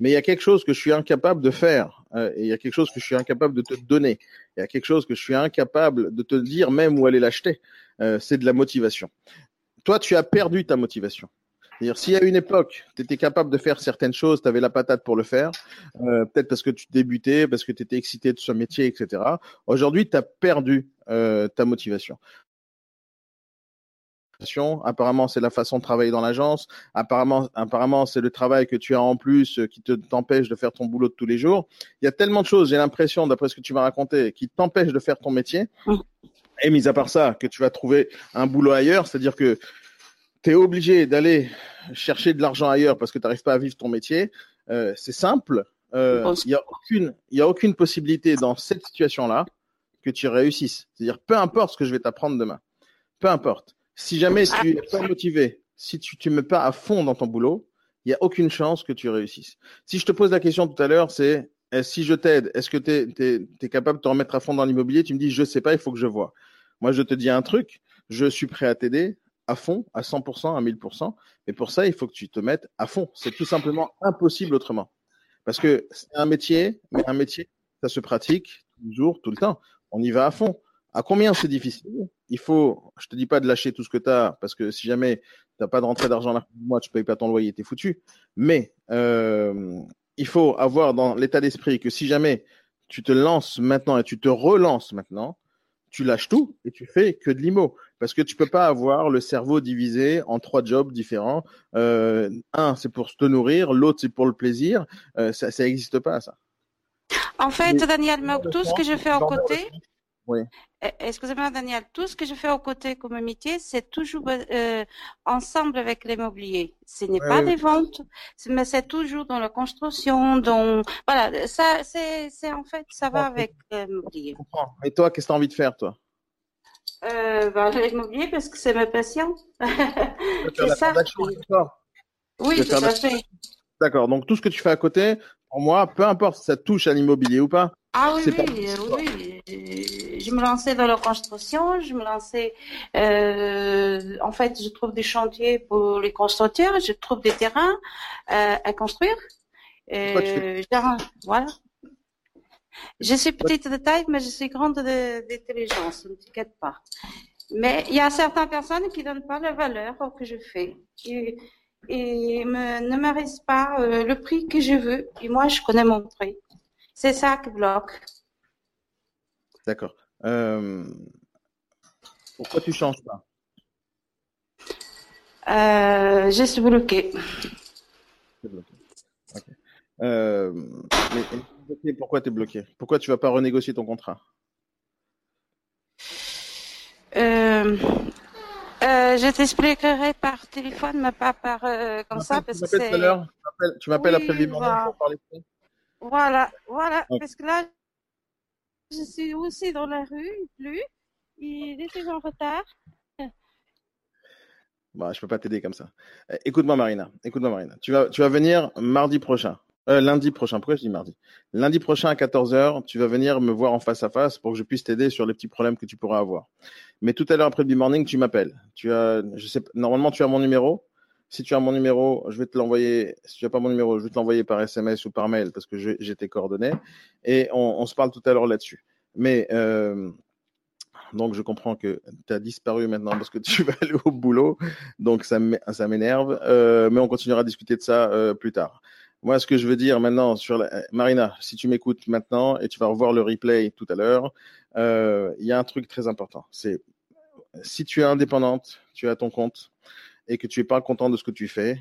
A: Mais il y a quelque chose que je suis incapable de faire. et il y a quelque chose que je suis incapable de te donner. Il y a quelque chose que je suis incapable de te dire même où aller l'acheter. c'est de la motivation toi, tu as perdu ta motivation. C'est-à-dire, y a une époque, tu étais capable de faire certaines choses, tu avais la patate pour le faire, euh, peut-être parce que tu débutais, parce que tu étais excité de ce métier, etc. Aujourd'hui, tu as perdu euh, ta motivation. Apparemment, c'est la façon de travailler dans l'agence. Apparemment, c'est le travail que tu as en plus euh, qui te t'empêche de faire ton boulot de tous les jours. Il y a tellement de choses, j'ai l'impression, d'après ce que tu m'as raconté, qui t'empêchent de faire ton métier. Et mis à part ça, que tu vas trouver un boulot ailleurs, c'est-à-dire que tu es obligé d'aller chercher de l'argent ailleurs parce que tu n'arrives pas à vivre ton métier. Euh, c'est simple. Euh, il n'y a aucune, y a aucune possibilité dans cette situation-là que tu réussisses. C'est-à-dire, peu importe ce que je vais t'apprendre demain, peu importe. Si jamais tu es pas motivé, si tu ne mets pas à fond dans ton boulot, il n'y a aucune chance que tu réussisses. Si je te pose la question tout à l'heure, c'est si je t'aide, est-ce que tu es, capable de te remettre à fond dans l'immobilier? Tu me dis, je ne sais pas, il faut que je vois. Moi, je te dis un truc, je suis prêt à t'aider à fond, à 100%, à 1000%. Mais pour ça, il faut que tu te mettes à fond. C'est tout simplement impossible autrement. Parce que c'est un métier, mais un métier, ça se pratique toujours, tout le temps. On y va à fond. À combien c'est difficile? Il faut, je te dis pas de lâcher tout ce que tu as, parce que si jamais tu n'as pas de rentrée d'argent là, moi, tu payes pas ton loyer, tu es foutu. Mais euh, il faut avoir dans l'état d'esprit que si jamais tu te lances maintenant et tu te relances maintenant, tu lâches tout et tu fais que de l'IMO. Parce que tu peux pas avoir le cerveau divisé en trois jobs différents. Euh, un, c'est pour te nourrir, l'autre, c'est pour le plaisir. Euh, ça n'existe pas, ça.
C: En fait, Daniel, tout ce que je fais à côté, oui. Eh, excusez-moi, Daniel. Tout ce que je fais aux côtés comme métier, c'est toujours euh, ensemble avec l'immobilier. Ce n'est pas des ventes, mais c'est toujours dans la construction, dans voilà. Ça, c'est, en fait, ça va avec l'immobilier.
A: Et toi, qu'est-ce que tu as envie de faire, toi?
C: Euh, bah, L'immobilier, parce que c'est ma passion. *laughs*
A: c'est ça.
C: Oui, tout à fait.
A: D'accord. Donc tout ce que tu fais à côté, pour moi, peu importe si ça touche à l'immobilier ou pas.
C: Ah oui, oui, oui, Je me lançais dans la construction, je me lançais. Euh, en fait, je trouve des chantiers pour les constructeurs, je trouve des terrains euh, à construire. Euh, voilà. Je suis petite de taille, mais je suis grande d'intelligence, ne t'inquiète pas. Mais il y a certaines personnes qui donnent pas la valeur au que je fais et ne m'arrêtent pas euh, le prix que je veux. Et moi, je connais mon prix. C'est ça qui bloque.
A: D'accord. Euh, pourquoi tu changes pas?
C: Euh, Je suis bloqué.
A: Euh, pourquoi tu es bloqué Pourquoi tu vas pas renégocier ton contrat?
C: Je t'expliquerai par téléphone, mais pas par comme ça. Parce que
A: tu m'appelles après le pour parler de
C: voilà, voilà, parce que là, je suis aussi dans la rue, plus. Il était en retard. *laughs*
A: Bah, je peux pas t'aider comme ça. Eh, écoute-moi, Marina. Écoute-moi, Marina. Tu vas, tu vas venir mardi prochain. Euh, lundi prochain. Pourquoi je dis mardi? Lundi prochain à 14h, tu vas venir me voir en face à face pour que je puisse t'aider sur les petits problèmes que tu pourras avoir. Mais tout à l'heure après le morning, tu m'appelles. Tu as, je sais, normalement, tu as mon numéro. Si tu as mon numéro, je vais te l'envoyer. Si tu n'as pas mon numéro, je vais te l'envoyer par SMS ou par mail parce que j'ai tes coordonnées. Et on, se parle tout à l'heure là-dessus. Mais euh, donc je comprends que tu as disparu maintenant parce que tu vas aller au boulot. Donc ça m'énerve. Euh, mais on continuera à discuter de ça euh, plus tard. Moi, ce que je veux dire maintenant sur la... Marina, si tu m'écoutes maintenant et tu vas revoir le replay tout à l'heure, il y a un truc très important. C'est si tu es indépendante, tu as ton compte, et que tu es pas content de ce que tu fais,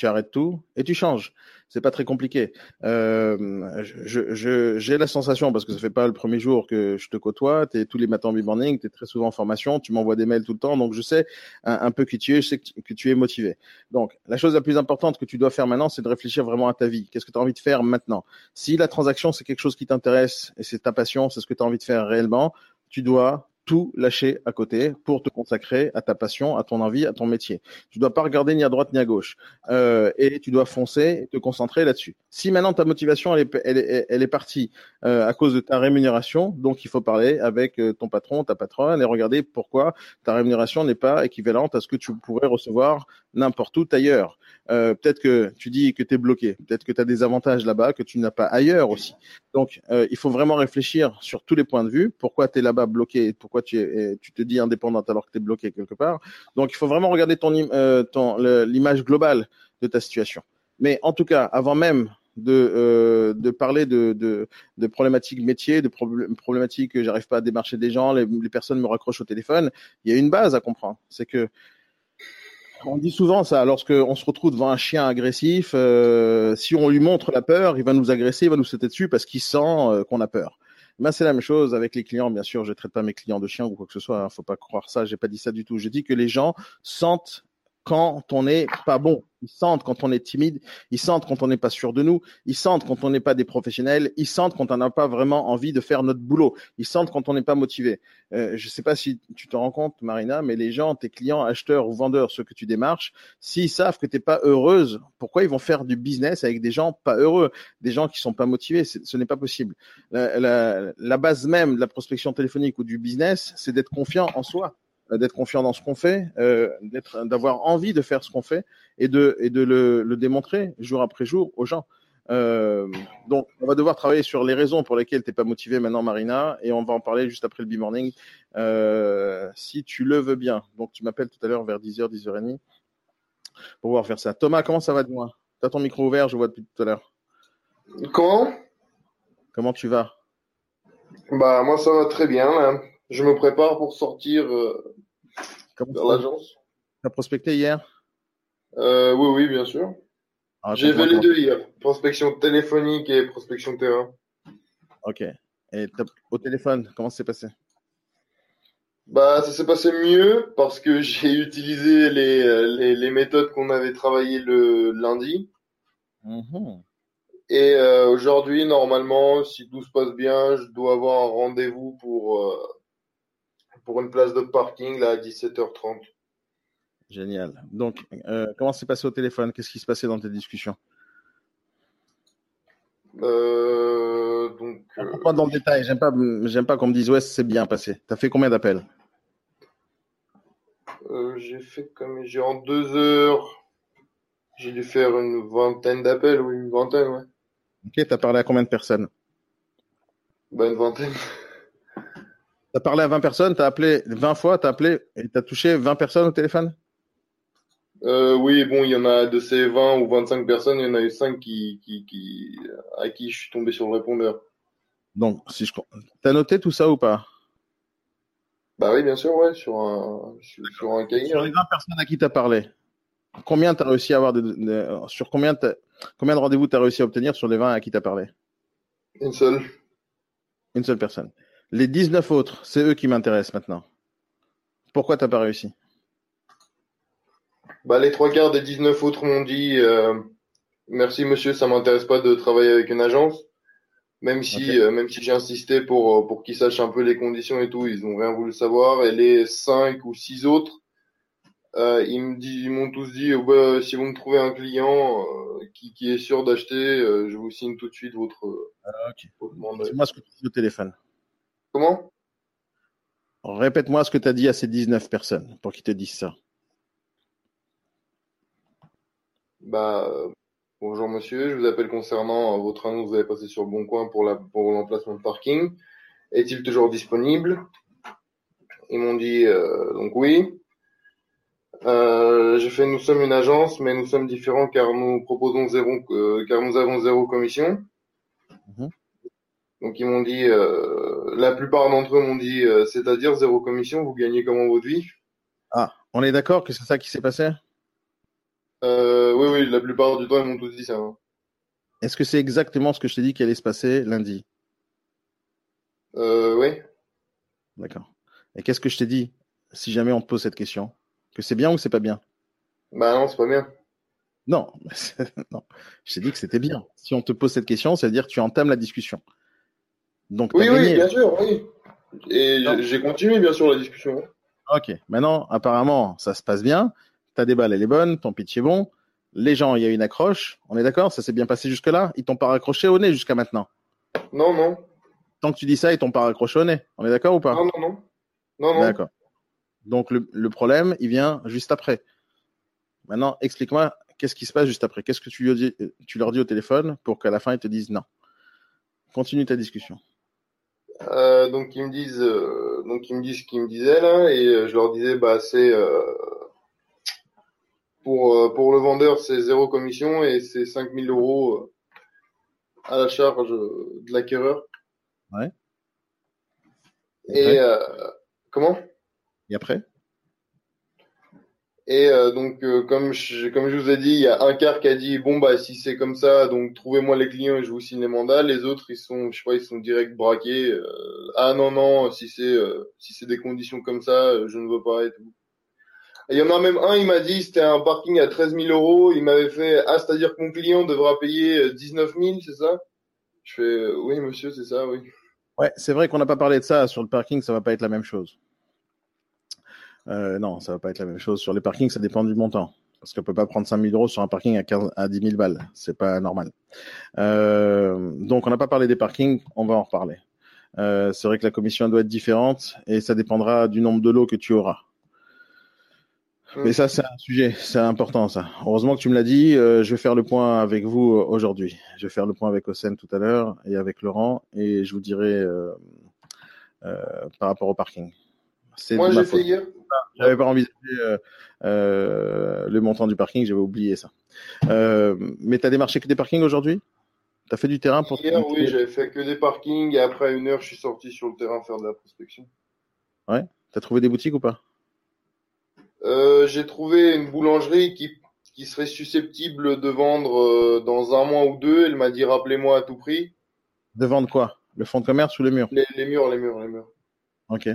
A: tu arrêtes tout et tu changes. C'est pas très compliqué. Euh, j'ai je, je, la sensation, parce que ça fait pas le premier jour que je te côtoie, tu es tous les matins en morning, tu es très souvent en formation, tu m'envoies des mails tout le temps, donc je sais un, peu qui tu es, je sais que tu, es motivé. Donc la chose la plus importante que tu dois faire maintenant, c'est de réfléchir vraiment à ta vie. Qu'est-ce que tu as envie de faire maintenant? Si la transaction, c'est quelque chose qui t'intéresse et c'est ta passion, c'est ce que tu as envie de faire réellement, tu dois tout lâcher à côté pour te consacrer à ta passion, à ton envie, à ton métier. Tu dois pas regarder ni à droite ni à gauche euh, et tu dois foncer et te concentrer là-dessus. Si maintenant ta motivation elle est, elle partie euh, à cause de ta rémunération, donc il faut parler avec euh, ton patron, ta patronne et regarder pourquoi ta rémunération n'est pas équivalente à ce que tu pourrais recevoir n'importe où ailleurs. Euh, peut-être que tu dis que tu es bloqué, peut-être que tu as des avantages là-bas que tu n'as pas ailleurs aussi. Donc, il faut vraiment réfléchir sur tous les points de vue. Pourquoi tu es là-bas bloqué Pourquoi tu, es, tu te dis indépendante alors que tu es bloqué quelque part? Donc, il faut vraiment regarder ton, euh, ton l'image globale de ta situation. Mais en tout cas, avant même de, euh, de parler de, de, problématiques métiers, de problématiques que j'arrive pas à démarcher des gens, les, personnes me raccrochent au téléphone. Il y a une base à comprendre, c'est que on dit souvent ça, lorsqu'on se retrouve devant un chien agressif, euh, si on lui montre la peur, il va nous agresser, il va nous sauter dessus parce qu'il sent euh, qu'on a peur. Ben, c'est la même chose avec les clients, bien sûr. Je traite pas mes clients de chiens ou quoi que ce soit. Hein, faut pas croire ça. J'ai pas dit ça du tout. Je dis que les gens sentent quand on n'est pas bon. Ils sentent quand on est timide, ils sentent quand on n'est pas sûr de nous, ils sentent quand on n'est pas des professionnels, ils sentent quand on n'a pas vraiment envie de faire notre boulot, ils sentent quand on n'est pas motivé. Euh, je ne sais pas si tu te rends compte, Marina, mais les gens, tes clients, acheteurs ou vendeurs, ceux que tu démarches, s'ils savent que tu n'es pas heureuse, pourquoi ils vont faire du business avec des gens pas heureux, des gens qui sont pas motivés? Ce n'est pas possible. La base même de la prospection téléphonique ou du business, c'est d'être confiant en soi. Euh, d'être confiant dans ce qu'on fait, euh, d'être, d'avoir envie de faire ce qu'on fait et de, et de le, le démontrer jour après jour aux gens. Euh, donc, on va devoir travailler sur les raisons pour lesquelles tu n'es pas motivé maintenant, Marina, et on va en parler juste après le B-Morning, euh, si tu le veux bien. Donc, tu m'appelles tout à l'heure vers 10h, 10h30 pour pouvoir faire ça. Thomas, comment ça va de moi Tu as ton micro ouvert, je vois depuis tout à l'heure.
D: Comment?
A: Comment tu vas?
D: Bah, moi, ça va très bien. Là. Je me prépare pour sortir euh, vers l'agence.
A: Tu as prospecté hier?
D: Euh, Oui, oui, bien sûr. Ah, J'ai fait les deux hier. Prospection téléphonique et prospection terrain.
A: Ok. Et au téléphone, comment ça s'est passé?
D: Bah, ça s'est passé mieux parce que *laughs* j'ai utilisé les, les, les méthodes qu'on avait travaillées le lundi. Mm-hmm. Et euh, aujourd'hui, normalement, si tout se passe bien, je dois avoir un rendez-vous pour euh, pour une place de parking là à 17h30.
A: Génial. Donc, euh, comment s'est passé au téléphone? Qu'est-ce qui se passait dans tes discussions?
D: Euh, donc,
A: euh... Pas dans le détail. J'aime pas, j'aime pas qu'on me dise ouais, c'est bien passé. T'as fait combien d'appels?
D: Euh, J'ai fait comme j'ai en deux heures. J'ai dû faire une vingtaine d'appels, oui, une vingtaine, ouais.
A: Ok, t'as parlé à combien de personnes?
D: Bah une vingtaine.
A: Tu as parlé à 20 personnes, tu as appelé 20 fois, tu as appelé et tu as touché 20 personnes au téléphone?
D: Euh, Oui, bon, il y en a de ces 20 ou 25 personnes, il y en a eu 5 qui, qui, qui, à qui je suis tombé sur le répondeur.
A: Donc, si je as noté tout ça ou pas?
D: Bah oui, bien sûr, ouais, sur un, sur, un cahier.
A: Sur les 20 personnes à qui tu as parlé, combien tu as réussi à avoir de, sur combien, combien de rendez-vous tu as réussi à obtenir sur les 20 à qui tu as parlé?
D: Une seule.
A: Une seule personne. Les 19 autres, c'est eux qui m'intéressent maintenant. Pourquoi t'as pas réussi?
D: Bah, Les trois quarts des 19 autres m'ont dit euh, Merci monsieur, ça m'intéresse pas de travailler avec une agence. Même si, euh, même si j'ai insisté pour, euh, pour qu'ils sachent un peu les conditions et tout, ils ont rien voulu savoir. Et les cinq ou six autres, euh, ils me ils m'ont tous dit oh, bah, si vous me trouvez un client qui, qui est sûr d'acheter, je vous signe tout de suite votre.
A: Ah, ok. Dis-moi ce que tu dis au téléphone.
D: Comment?
A: Répète-moi ce que tu as dit à ces 19 personnes pour qu'ils te disent ça.
D: Bah, bonjour monsieur, je vous appelle concernant votre annonce que vous avez passé sur le Bon Coin pour la pour l'emplacement de parking. Est-il toujours disponible? Ils m'ont dit euh, donc oui. Euh, j'ai fait nous sommes une agence, mais nous sommes différents car nous proposons zéro, euh, car nous avons zéro commission. Donc ils m'ont dit, euh, la plupart d'entre eux m'ont dit, euh, c'est-à-dire zéro commission, vous gagnez comment votre vie?
A: Ah, on est d'accord que c'est ça qui s'est passé?
D: Euh, Oui, oui, la plupart du temps ils m'ont tous dit ça. Hein.
A: Est-ce que c'est exactement ce que je t'ai dit qui allait se passer lundi?
D: Euh, Oui.
A: D'accord. Et qu'est-ce que je t'ai dit si jamais on te pose cette question? Que c'est bien ou c'est pas bien?
D: Bah non, c'est pas bien.
A: Non, *laughs* non. Je t'ai dit que c'était bien. Si on te pose cette question, ça veut dire que tu entames la discussion.
D: Donc, oui, oui, bien sûr, oui. Et j'ai continué, bien sûr, la discussion.
A: Ok. Maintenant, apparemment, ça se passe bien. Ta déballe, elle est bonne. Ton pitch est bon. Les gens, il y a une accroche. On est d'accord? Ça s'est bien passé jusque-là? Ils t'ont pas raccroché au nez jusqu'à maintenant?
D: Non, non.
A: Tant que tu dis ça, ils t'ont pas raccroché au nez. On est d'accord ou pas?
D: Non, non, non. Non, non.
A: D'accord. Donc, le, le, problème, il vient juste après. Maintenant, explique-moi qu'est-ce qui se passe juste après? Qu'est-ce que tu, tu leur dis au téléphone pour qu'à la fin, ils te disent non? Continue ta discussion.
D: Euh, donc ils me disent, euh, donc ils me disent ce qu'ils me disaient là, et euh, je leur disais bah c'est euh, pour euh, pour le vendeur c'est zéro commission et c'est 5000 euros à la charge de l'acquéreur.
A: Ouais.
D: Et euh, comment?
A: Et après?
D: Et euh, donc, euh, comme je, comme je vous ai dit, il y a un quart qui a dit bon bah si c'est comme ça, donc trouvez-moi les clients et je vous signe les mandats. Les autres, ils sont, je sais pas, ils sont direct braqués. euh, ah non non, si c'est euh, si c'est des conditions comme ça, euh, je ne veux pas et tout. Il y en a même un, il m'a dit c'était un parking à 13 000 euros. Il m'avait fait ah c'est-à-dire que mon client devra payer euh, 19 000, c'est ça? Je fais euh, oui monsieur, c'est ça, oui.
A: Ouais, c'est vrai qu'on n'a pas parlé de ça. Sur le parking, ça va pas être la même chose. Euh, non, ça va pas être la même chose. Sur les parkings, ça dépend du montant. Parce qu'on peut pas prendre 5 000 euros sur un parking à, 15, à 10 000 balles. C'est pas normal. Euh, donc, on n'a pas parlé des parkings. On va en reparler. Euh, c'est vrai que la commission doit être différente et ça dépendra du nombre de lots que tu auras. Mais ça, c'est un sujet, c'est important ça. Heureusement que tu me l'as dit. Euh, je vais faire le point avec vous aujourd'hui. Je vais faire le point avec Osen tout à l'heure et avec Laurent et je vous dirai euh, par rapport au parking. C'est
D: Moi j'ai fait hier.
A: J'avais pas envisagé euh, euh, le montant du parking, j'avais oublié ça. Euh, mais tu as démarché que des parkings aujourd'hui? Tu as fait du terrain pour
D: Hier, oui, j'avais fait que des parkings et après une heure, je suis sorti sur le terrain faire de la prospection.
A: Tu as trouvé des boutiques ou pas?
D: J'ai trouvé une boulangerie qui, qui serait susceptible de vendre dans un mois ou deux. Elle m'a dit rappelez-moi à tout prix.
A: De vendre quoi? Le fonds de commerce ou le mur?
D: Les, les murs, les murs, les murs.
A: Ok.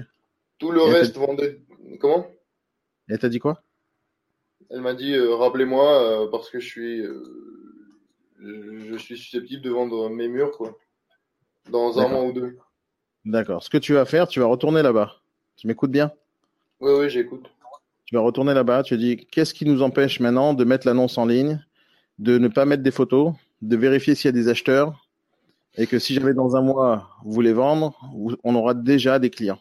D: Tout le
A: Et
D: reste vendait. Comment?
A: T'as dit quoi?
D: Elle m'a dit euh, rappelez-moi euh, parce que je suis euh, je, suis susceptible de vendre mes murs quoi. Dans un mois ou deux.
A: D'accord. Ce que tu vas faire, tu vas retourner là-bas. Tu m'écoutes bien?
D: Oui, oui, j'écoute.
A: Tu vas retourner là-bas, tu dis qu'est-ce qui nous empêche maintenant de mettre l'annonce en ligne, de ne pas mettre des photos, de vérifier s'il y a des acheteurs et que si jamais dans un mois vous voulez vendre, on aura déjà des clients?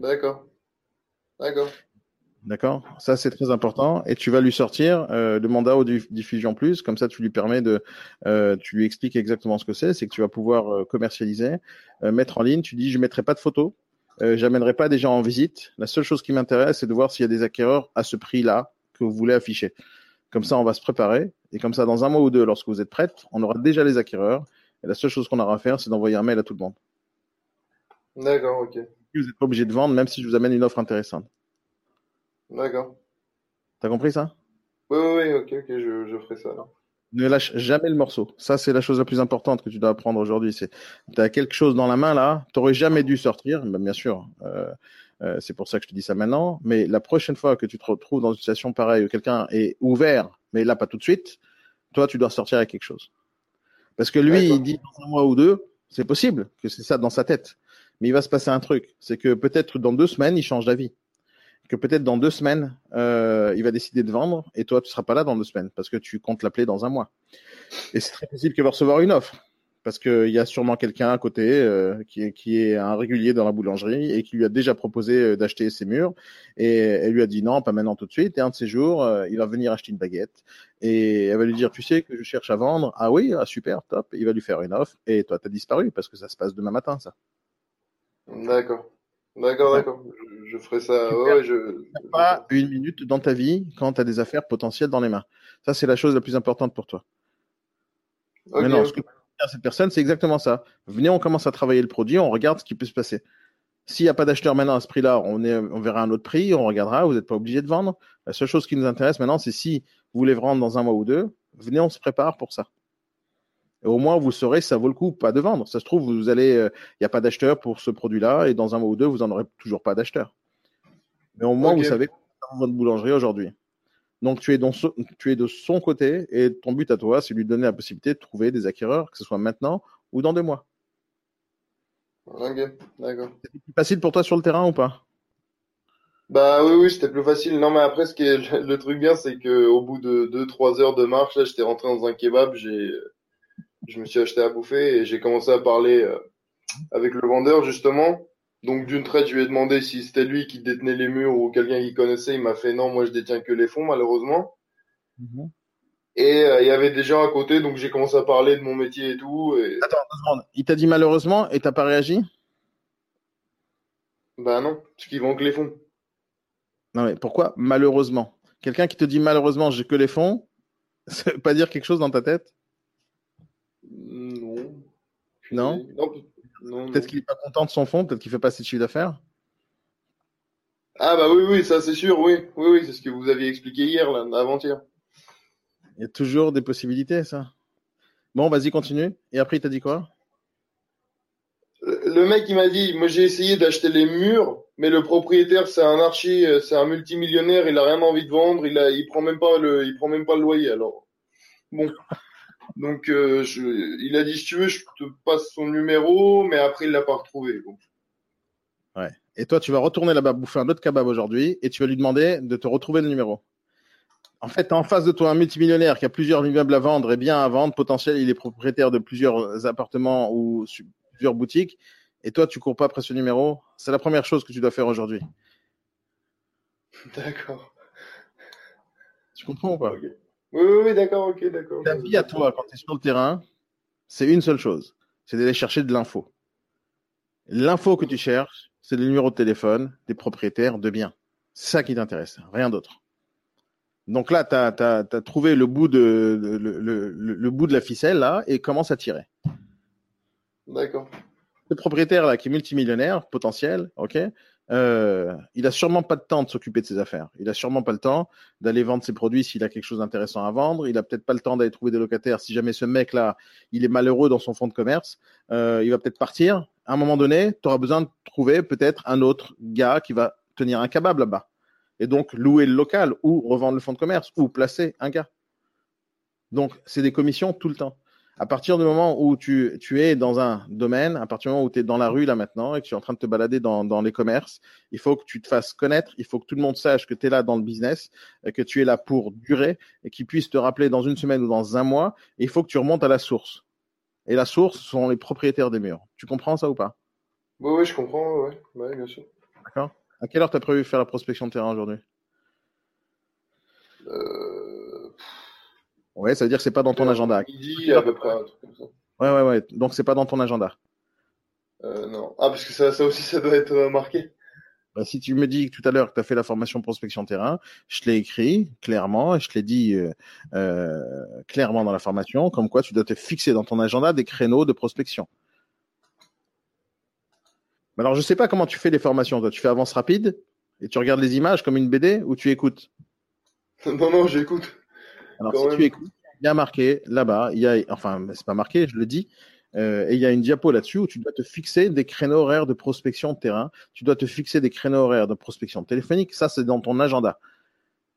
D: D'accord. D'accord.
A: D'accord Ça, c'est très important. Et tu vas lui sortir euh, le mandat au diff- diffusion plus. Comme ça, tu lui permets de, euh, tu lui expliques exactement ce que c'est. C'est que tu vas pouvoir euh, commercialiser, euh, mettre en ligne. Tu dis, je mettrai pas de photos, euh, j'amènerai pas des gens en visite. La seule chose qui m'intéresse, c'est de voir s'il y a des acquéreurs à ce prix-là que vous voulez afficher. Comme ça, on va se préparer. Et comme ça, dans un mois ou deux, lorsque vous êtes prête, on aura déjà les acquéreurs. Et la seule chose qu'on aura à faire, c'est d'envoyer un mail à tout le monde.
D: D'accord, ok.
A: Vous n'êtes pas obligé de vendre, même si je vous amène une offre intéressante.
D: D'accord.
A: T'as compris ça?
D: Oui, oui, oui, ok, ok, je, je ferai ça. alors.
A: Ne lâche jamais le morceau. Ça, c'est la chose la plus importante que tu dois apprendre aujourd'hui. C'est, tu as quelque chose dans la main là, tu aurais jamais dû sortir. Ben, bien sûr, euh, euh, c'est pour ça que je te dis ça maintenant. Mais la prochaine fois que tu te retrouves dans une situation pareille où quelqu'un est ouvert, mais là pas tout de suite, toi, tu dois sortir avec quelque chose. Parce que lui, il dit dans un mois ou deux, c'est possible que c'est ça dans sa tête. Mais il va se passer un truc. C'est que peut-être dans deux semaines, il change d'avis. Que peut-être dans deux semaines, euh, il va décider de vendre et toi, tu seras pas là dans deux semaines parce que tu comptes l'appeler dans un mois. Et c'est très possible qu'il va recevoir une offre. Parce qu'il y a sûrement quelqu'un à côté euh, qui, est, qui est un régulier dans la boulangerie et qui lui a déjà proposé euh, d'acheter ses murs. Et elle lui a dit non, pas maintenant tout de suite. Et un de ces jours, euh, il va venir acheter une baguette. Et elle va lui dire, tu sais que je cherche à vendre. Ah oui, ah, super, top. Il va lui faire une offre. Et toi, tu as disparu parce que ça se passe demain matin, ça.
D: D'accord. D'accord, d'accord. Je, je ferai ça. Ouais, ouais, je.
A: Pas une minute dans ta vie quand tu as des affaires potentielles dans les mains. Ça, c'est la chose la plus importante pour toi. Non, ce que dire cette personne, c'est exactement ça. Venez, on commence à travailler le produit, on regarde ce qui peut se passer. S'il n'y a pas d'acheteur maintenant à ce prix-là, on, est, on verra un autre prix, on regardera, vous n'êtes pas obligé de vendre. La seule chose qui nous intéresse maintenant, c'est si vous voulez vendre dans un mois ou deux, venez, on se prépare pour ça. Et au moins, vous saurez si ça vaut le coup ou pas de vendre. Ça se trouve, vous allez, euh, il n'y a pas d'acheteur pour ce produit-là, et dans un mois ou deux, vous n'en aurez toujours pas d'acheteur. Mais au moins, vous savez votre boulangerie aujourd'hui. Donc, tu es, dans tu es de son côté, et ton but à toi, c'est de lui donner la possibilité de trouver des acquéreurs, que ce soit maintenant ou dans deux mois.
D: Ok, d'accord.
A: C'est plus facile pour toi sur le terrain ou pas?
D: Bah oui, oui, c'était plus facile. Non, mais après, ce qui est le, le truc bien, c'est que au bout de deux, trois heures de marche, là, j'étais rentré dans un kebab, j'ai, je me suis acheté à bouffer et j'ai commencé à parler euh, avec le vendeur justement. Donc d'une traite, je lui ai demandé si c'était lui qui détenait les murs ou quelqu'un qui connaissait. Il m'a fait non, moi je détiens que les fonds malheureusement.
A: Mhm.
D: Et euh, il y avait des gens à côté, donc j'ai commencé à parler de mon métier et tout. Et...
A: Attends. Il t'a dit malheureusement et t'as pas réagi?
D: Bah non, parce qu'ils vendent que les fonds.
A: Non mais pourquoi malheureusement? Quelqu'un qui te dit malheureusement j'ai que les fonds, *laughs* ça veut pas dire quelque chose dans ta tête?
D: Non.
A: Non
D: Non, non,
A: Peut-être qu'il est pas content de son fonds, peut-être qu'il fait pas assez de chiffre d'affaires.
D: Ah bah oui, oui, ça c'est sûr, oui. Oui, oui, c'est ce que vous aviez expliqué hier, avant-hier.
A: Il y a toujours des possibilités, ça. Bon, vas-y, continue. Et après, il t'a dit quoi?
D: Le mec, il m'a dit, moi j'ai essayé d'acheter les murs, mais le propriétaire, c'est un archi, euh, c'est un multimillionnaire, il a rien envie de vendre, il a, il prend même pas le, il prend même pas le loyer, alors. Bon. Donc, euh, je, il a dit, si tu veux, je te passe son numéro, mais après, il l'a pas retrouvé.
A: Ouais. Et toi, tu vas retourner là-bas bouffer un autre kebab aujourd'hui et tu vas lui demander de te retrouver le numéro. En fait, en face de toi un multimillionnaire qui a plusieurs immeubles à vendre et bien à vendre. Potentiel, il est propriétaire de plusieurs appartements ou plusieurs boutiques. Et toi, tu cours pas après ce numéro. C'est la première chose que tu dois faire aujourd'hui.
D: D'accord.
A: Tu comprends ou pas?
D: Oui, oui, oui, d'accord, ok, d'accord.
A: Ta vie à toi, quand tu es sur le terrain, c'est une seule chose. C'est d'aller chercher de l'info. L'info que tu cherches, c'est le numéro de téléphone des propriétaires de biens. C'est ça qui t'intéresse, rien d'autre. Donc là, tu as, trouvé le bout, de, le, le- le- le bout de la ficelle là et commence à tirer.
D: D'accord.
A: Le propriétaire là qui est multimillionnaire potentiel, ok, euh, il a sûrement pas de temps de s'occuper de ses affaires. Il a sûrement pas le temps d'aller vendre ses produits s'il a quelque chose d'intéressant à vendre. Il a peut-être pas le temps d'aller trouver des locataires. Si jamais ce mec là, il est malheureux dans son fonds de commerce, euh, il va peut-être partir. À un moment donné, tu auras besoin de trouver peut-être un autre gars qui va tenir un kebab là-bas. Et donc louer le local ou revendre le fonds de commerce ou placer un gars. Donc c'est des commissions tout le temps. À partir du moment où tu, tu es dans un domaine, à partir du moment où tu es dans la rue là maintenant et que tu es en train de te balader dans, dans les commerces, il faut que tu te fasses connaître, il faut que tout le monde sache que tu es là dans le business, que tu es là pour durer et qu'ils puissent te rappeler dans une semaine ou dans un mois. Et il faut que tu remontes à la source. Et la source sont les propriétaires des murs. Tu comprends ça ou pas?
D: Oui, oui, je comprends, ouais, ouais, bien sûr.
A: D'accord? À quelle heure tu as prévu faire la prospection de terrain aujourd'hui?
D: Euh,
A: Ouais, ça veut dire que c'est pas dans ton agenda.
D: Midi, à peu près, un truc comme ça.
A: Ouais, ouais, ouais. Donc c'est pas dans ton agenda.
D: Euh, non. Ah, parce que ça, ça aussi, ça doit être euh, marqué.
A: Bah, si tu me dis tout à l'heure que tu as fait la formation prospection terrain, je te l'ai écrit clairement et je te l'ai dit euh, euh, clairement dans la formation, comme quoi tu dois te fixer dans ton agenda des créneaux de prospection. Mais alors, je sais pas comment tu fais les formations. Toi, tu fais avance rapide et tu regardes les images comme une BD ou tu écoutes? *laughs*
D: Non, non, j'écoute.
A: Alors,
D: Quand
A: si
D: même.
A: tu écoutes, il y a marqué là-bas, il y a, enfin, c'est pas marqué, je le dis, euh, et il y a une diapo là-dessus où tu dois te fixer des créneaux horaires de prospection de terrain. Tu dois te fixer des créneaux horaires de prospection téléphonique. Ça, c'est dans ton agenda.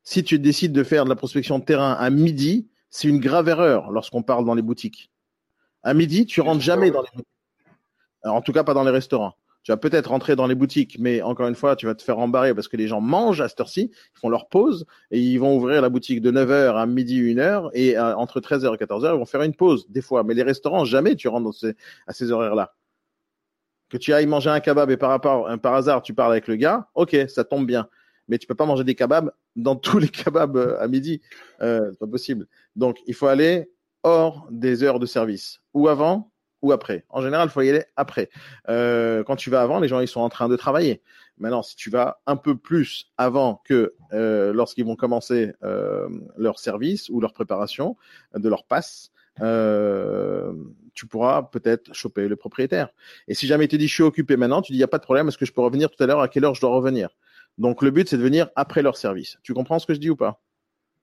A: Si tu décides de faire de la prospection de terrain à midi, c'est une grave erreur lorsqu'on parle dans les boutiques. À midi, tu rentres jamais dans les boutiques. Alors, en tout cas, pas dans les restaurants. Tu vas peut-être rentrer dans les boutiques, mais encore une fois, tu vas te faire embarrer parce que les gens mangent à cette heure-ci, ils font leur pause et ils vont ouvrir la boutique de 9h à midi 1h et euh, entre 13h et 14h, ils vont faire une pause des fois. Mais les restaurants, jamais tu rentres dans à ces horaires-là. Que tu ailles manger un kebab et par, rapport, euh, par hasard tu parles avec le gars, ok, ça tombe bien. Mais tu peux pas manger des kebabs dans tous les kebabs euh, à midi. Euh, c'est pas possible. Donc, il faut aller hors des heures de service. Ou avant, ou après. En général, il faut y aller après. Euh, quand tu vas avant, les gens ils sont en train de travailler. Maintenant, si tu vas un peu plus avant que euh, lorsqu'ils vont commencer euh, leur service ou leur préparation de leur passe, euh, tu pourras peut-être choper le propriétaire. Et si jamais tu dis je suis occupé maintenant, tu dis il n'y a pas de problème, est-ce que je peux revenir tout à l'heure? À quelle heure je dois revenir? Donc le but c'est de venir après leur service. Tu comprends ce que je dis ou pas?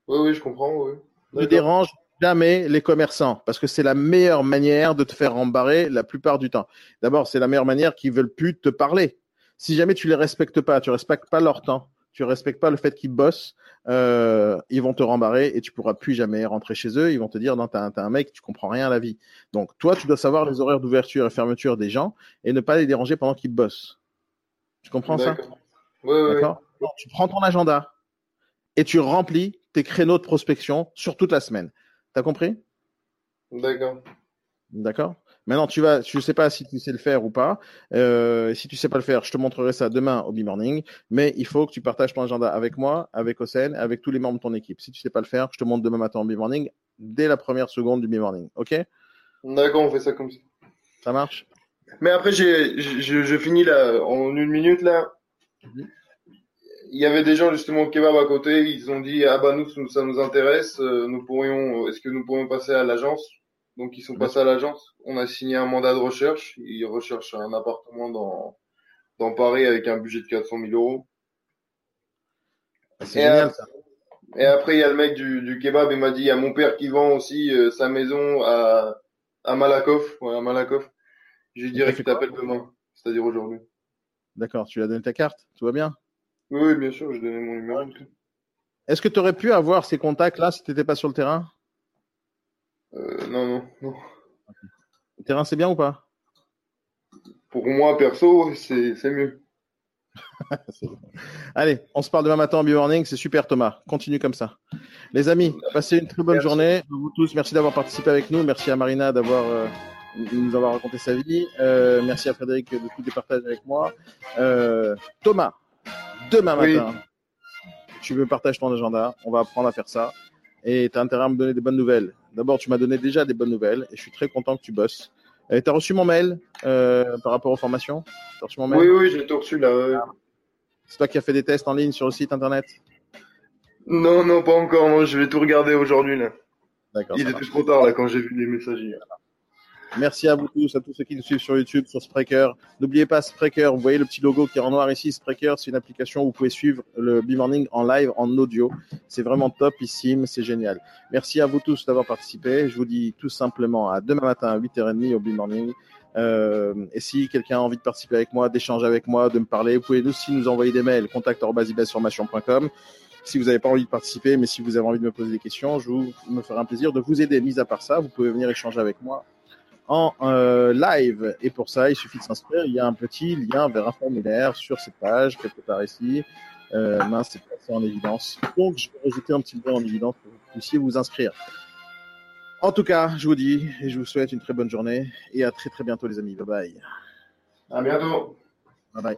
D: Oui, oui, je comprends, oui.
A: ne dérange jamais les commerçants parce que c'est la meilleure manière de te faire embarrer la plupart du temps. D'abord, c'est la meilleure manière qu'ils veulent plus te parler. Si jamais tu les respectes pas, tu respectes pas leur temps, tu respectes pas le fait qu'ils bossent, euh, ils vont te rembarrer et tu pourras plus jamais rentrer chez eux. Ils vont te dire non, t'as un, mec, tu comprends rien à la vie. Donc toi, tu dois savoir les horaires d'ouverture et fermeture des gens et ne pas les déranger pendant qu'ils bossent. Tu comprends ça?
D: Oui, oui,
A: Tu prends ton agenda et tu remplis tes créneaux de prospection sur toute la semaine. T'as compris?
D: D'accord.
A: D'accord Maintenant, tu vas, je sais pas si tu sais le faire ou pas. Euh, si tu sais pas le faire, je te montrerai ça demain au B-Morning. Mais il faut que tu partages ton agenda avec moi, avec Osen, avec tous les membres de ton équipe. Si tu sais pas le faire, je te montre demain matin au B-Morning, dès la première seconde du B-Morning. OK?
D: D'accord, on fait ça comme ça.
A: Ça marche?
D: Mais après, j'ai, je, je finis là, en une minute là.
A: Mhm.
D: Il y avait des gens justement au kebab à côté, ils ont dit ah bah nous ça nous intéresse, euh, nous pourrions, est-ce que nous pourrions passer à l'agence? Donc ils sont passés à l'agence. On a signé un mandat de recherche. Ils recherchent un appartement dans dans Paris avec un budget de 400 000 euros.
A: C'est
D: Et,
A: génial
D: euh,
A: ça.
D: Et après, il y a le mec du, du kebab, il m'a dit, il y a mon père qui vend aussi euh, sa maison à, à Malakoff. Ouais, à Malakoff. Je lui dirai
A: fait
D: qu'il t'appelle demain, c'est-à-dire aujourd'hui.
A: D'accord, tu lui as donné ta carte, tout va bien?
D: Oui, bien sûr, j'ai donné mon numéro. tout.
A: Est-ce que tu aurais pu avoir ces contacts-là si tu n'étais pas sur le terrain?
D: Euh, non, non, non.
A: Le terrain, c'est bien ou pas?
D: Pour moi, perso, c'est mieux. *laughs*
A: Allez, on se parle demain matin en B-Morning. C'est super, Thomas. Continue comme ça. Les amis, passez une très bonne
D: Merci.
A: journée. Vous tous, merci d'avoir participé avec nous. Merci à Marina d'avoir euh, de nous avoir raconté sa vie. Euh, merci à Frédéric de les partages avec moi. Euh, Thomas, demain
D: Oui.
A: matin, tu me partages ton agenda. On va apprendre à faire ça. Et tu as intérêt à me donner des bonnes nouvelles. D'abord, tu m'as donné déjà des bonnes nouvelles et je suis très content que tu bosses. tu as reçu mon mail euh, par rapport aux formations? T'as reçu mon mail?
D: Oui, oui, j'ai tout reçu là.
A: C'est toi qui as fait des tests en ligne sur le site internet?
D: Non, non, pas encore. Non, je vais tout regarder aujourd'hui là.
A: D'accord.
D: Il était
A: marche.
D: trop tard là quand j'ai vu les messages hier.
A: Merci à vous tous, à tous ceux qui nous suivent sur YouTube, sur Spreaker. N'oubliez pas Spreaker, vous voyez le petit logo qui est en noir ici. Spreaker, c'est une application où vous pouvez suivre le B-Morning en live, en audio. C'est vraiment topissime, c'est génial. Merci à vous tous d'avoir participé. Je vous dis tout simplement à demain matin à 8h30 au B-Morning. Euh, et si quelqu'un a envie de participer avec moi, d'échanger avec moi, de me parler, vous pouvez aussi nous envoyer des mails, contact.ibasformation.com. Si vous n'avez pas envie de participer, mais si vous avez envie de me poser des questions, je vous, me ferai un plaisir de vous aider. Mis à part ça, vous pouvez venir échanger avec moi en euh, live. Et pour ça, il suffit de s'inscrire. Il y a un petit lien vers un formulaire sur cette page, quelque part ici. Euh, mince, c'est passé en évidence. Donc, je vais rajouter un petit lien en évidence pour que vous puissiez vous inscrire. En tout cas, je vous dis et je vous souhaite une très bonne journée et à très très bientôt les amis. Bye bye.
D: À bientôt.
A: Bye bye.